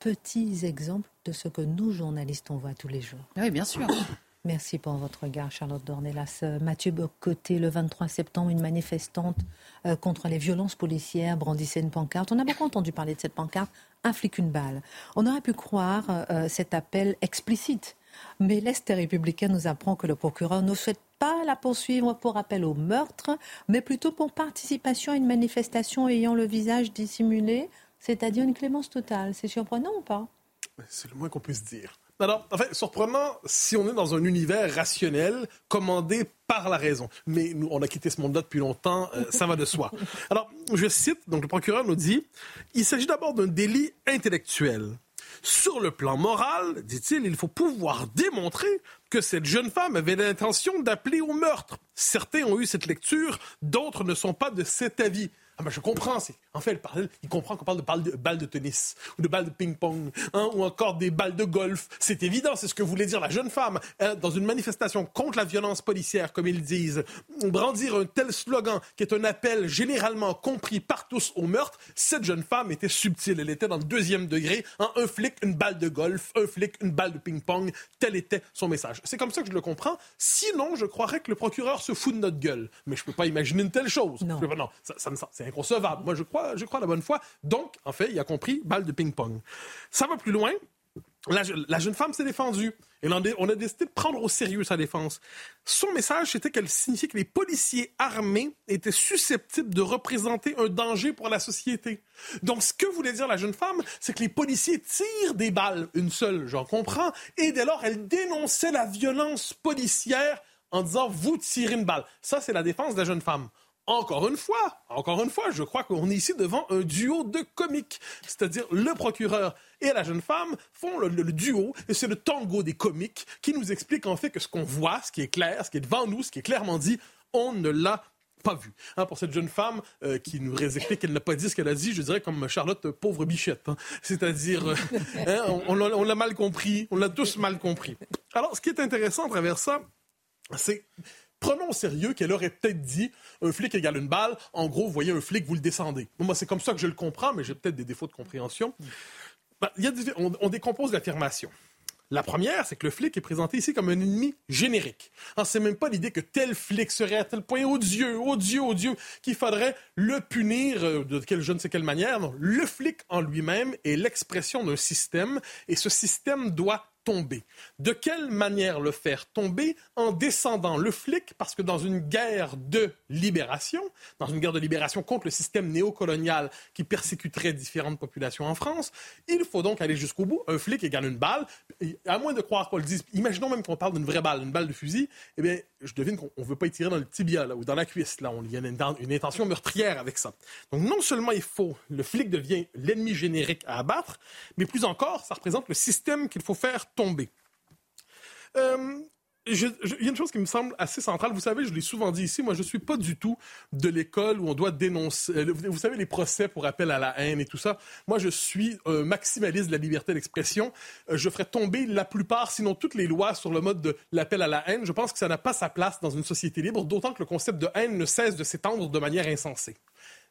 petits exemples de ce que nous, journalistes, on voit tous les jours. Oui, bien sûr. Merci pour votre regard, Charlotte Dornelas. Euh, Mathieu Bocoté, le 23 septembre, une manifestante euh, contre les violences policières brandissait une pancarte. On a beaucoup entendu parler de cette pancarte, un flic, une balle. On aurait pu croire euh, cet appel explicite. Mais l'Est républicain nous apprend que le procureur ne souhaite pas la poursuivre pour appel au meurtre, mais plutôt pour participation à une manifestation ayant le visage dissimulé, c'est-à-dire une clémence totale. C'est surprenant ou pas? C'est le moins qu'on puisse dire. Alors, en fait, surprenant si on est dans un univers rationnel commandé par la raison. Mais nous, on a quitté ce monde-là depuis longtemps, euh, ça va de soi. Alors, je cite, donc le procureur nous dit, il s'agit d'abord d'un délit intellectuel. Sur le plan moral, dit-il, il faut pouvoir démontrer que cette jeune femme avait l'intention d'appeler au meurtre. Certains ont eu cette lecture, d'autres ne sont pas de cet avis. Ah ben je comprends. En fait, il comprend qu'on parle de balles de, balles de tennis ou de balles de ping-pong hein, ou encore des balles de golf. C'est évident, c'est ce que voulait dire la jeune femme. Hein, dans une manifestation contre la violence policière, comme ils disent, brandir un tel slogan qui est un appel généralement compris par tous au meurtre, cette jeune femme était subtile. Elle était dans le deuxième degré. Hein, un flic, une balle de golf, un flic, une balle de ping-pong. Tel était son message. C'est comme ça que je le comprends. Sinon, je croirais que le procureur se fout de notre gueule. Mais je peux pas imaginer une telle chose. Non, non ça, ça, c'est inconcevable. Moi, je crois, je crois la bonne foi. Donc, en fait, il a compris balle de ping-pong. Ça va plus loin. La, jeune femme s'est défendue. Et on a décidé de prendre au sérieux sa défense. Son message, c'était qu'elle signifiait que les policiers armés étaient susceptibles de représenter un danger pour la société. Donc, ce que voulait dire la jeune femme, c'est que les policiers tirent des balles, une seule, j'en comprends, et dès lors, elle dénonçait la violence policière en disant, vous tirez une balle. Ça, c'est la défense de la jeune femme encore une fois, encore une fois, je crois qu'on est ici devant un duo de comiques. C'est-à-dire le procureur et la jeune femme font le, duo, et c'est le tango des comiques qui nous explique en fait que ce qu'on voit, ce qui est clair, ce qui est devant nous, ce qui est clairement dit, on ne l'a pas vu. Hein, pour cette jeune femme euh, qui nous explique qu'elle n'a pas dit ce qu'elle a dit, je dirais comme Charlotte, pauvre bichette. Hein. C'est-à-dire, euh, hein, on l'a mal compris, on l'a tous mal compris. Alors, ce qui est intéressant à travers ça, c'est prenons au sérieux qu'elle aurait peut-être dit un flic égale une balle. En gros, vous voyez un flic, vous le descendez. Moi, c'est comme ça que je le comprends, mais j'ai peut-être des défauts de compréhension. Ben, on, décompose l'affirmation. La première, c'est que le flic est présenté ici comme un ennemi générique. Ce c'est même pas l'idée que tel flic serait à tel point odieux, odieux, odieux, qu'il faudrait le punir euh, de quelle, je ne sais quelle manière. Non, le flic en lui-même est l'expression d'un système, et ce système doit tomber. De quelle manière le faire tomber En descendant le flic, parce que dans une guerre de libération, dans une guerre de libération contre le système néocolonial qui persécuterait différentes populations en France, il faut donc aller jusqu'au bout. Un flic égale une balle, à moins de croire qu'on le dise. Imaginons même qu'on parle d'une vraie balle, une balle de fusil, eh bien, je devine qu'on ne veut pas y tirer dans le tibia ou dans la cuisse. Là, il y a une, une, intention meurtrière avec ça. Donc, non seulement il faut, le flic devient l'ennemi générique à abattre, mais plus encore, ça représente le système qu'il faut faire tomber. Euh, il y a une chose qui me semble assez centrale. Vous savez, je l'ai souvent dit ici, moi, je ne suis pas du tout de l'école où on doit dénoncer. Euh, vous savez, les procès pour appel à la haine et tout ça. Moi, je suis maximaliste de la liberté d'expression. Euh, je ferai tomber la plupart, sinon toutes les lois sur le mode de l'appel à la haine. Je pense que ça n'a pas sa place dans une société libre, d'autant que le concept de haine ne cesse de s'étendre de manière insensée.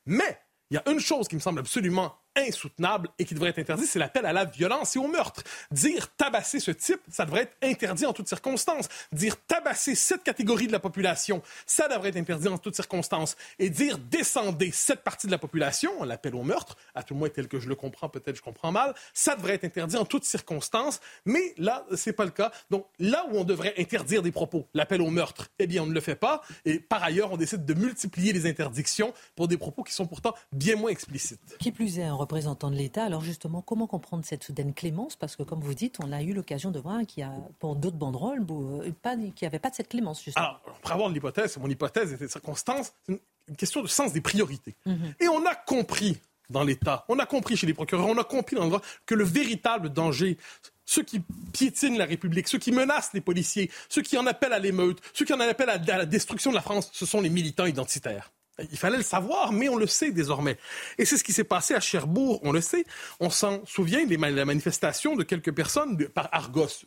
Mais il y a une chose qui me semble absolument insoutenable et qui devrait être interdit, c'est l'appel à la violence et au meurtre. Dire tabasser ce type, ça devrait être interdit en toutes circonstances. Dire tabasser cette catégorie de la population, ça devrait être interdit en toutes circonstances. Et dire descender cette partie de la population, l'appel au meurtre, à tout le moins tel que je le comprends, peut-être je comprends mal, ça devrait être interdit en toutes circonstances. Mais là, c'est pas le cas. Donc là où on devrait interdire des propos, l'appel au meurtre, eh bien on ne le fait pas. Et par ailleurs, on décide de multiplier les interdictions pour des propos qui sont pourtant bien moins explicites. Qui plus est, représentant de l'État. Alors justement, comment comprendre cette soudaine clémence? Parce que comme vous dites, on a eu l'occasion de voir qu'il y a, pour d'autres banderoles, euh, qu'il n'y avait pas de cette clémence. Justement. Alors, pour avoir l'hypothèse, mon hypothèse était circonstance, c'est une question de sens des priorités. Mhm. Et on a compris dans l'État, on a compris chez les procureurs, on a compris dans le droit que le véritable danger, ceux qui piétinent la République, ceux qui menacent les policiers, ceux qui en appellent à l'émeute, ceux qui en appellent à la destruction de la France, ce sont les militants identitaires. Il fallait le savoir, mais on le sait désormais. Et c'est ce qui s'est passé à Cherbourg, on le sait. On s'en souvient de la manifestation de quelques personnes par Argos,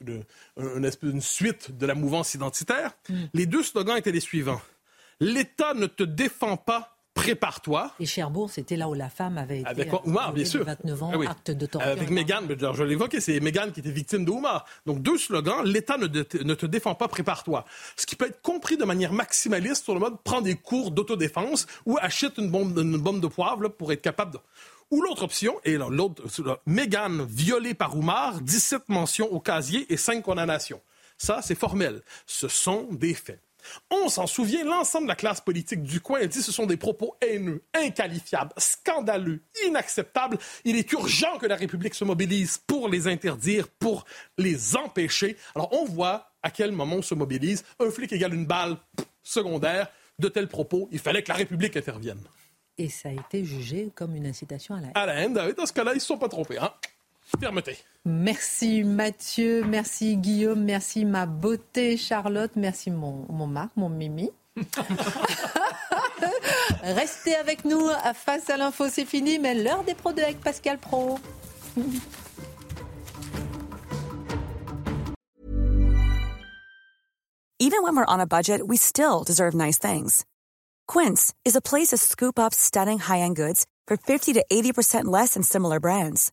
une, suite de la mouvance identitaire. Mm. Les deux slogans étaient les suivants. L'État ne te défend pas, prépare-toi. Et Cherbourg, c'était là où la femme avait été avec Oumar, bien sûr. 29 ans, ah acte de torture. Avec Mégane, je l'évoquais, c'est Mégane qui était victime de Oumar. Donc deux slogans, l'État ne, te défend pas, prépare-toi. Ce qui peut être compris de manière maximaliste sur le mode prends des cours d'autodéfense ou achète une bombe, une bombe de poivre pour être capable de... Ou l'autre option, et l'autre, Mégane violée par Oumar, 17 mentions au casier et 5 condamnations. Ça, c'est formel. Ce sont des faits. On s'en souvient, l'ensemble de la classe politique du coin a dit que ce sont des propos haineux, inqualifiables, scandaleux, inacceptables. Il est urgent que la République se mobilise pour les interdire, pour les empêcher. Alors on voit à quel moment on se mobilise. Un flic égale une balle secondaire. De tels propos, il fallait que la République intervienne. Et ça a été jugé comme une incitation à la haine. À la haine, dans ce cas-là, ils ne se sont pas trompés. Hein? Fermeté. Merci Mathieu, merci Guillaume, merci ma beauté Charlotte, merci mon, mon Marc, mon Mimi. Restez avec nous. Face à l'info, c'est fini, mais l'heure des pros avec Pascal Pro. Even when we're on a budget, we still deserve nice things. Quince is a place to scoop up stunning high-end goods for 50 to 80% less than similar brands.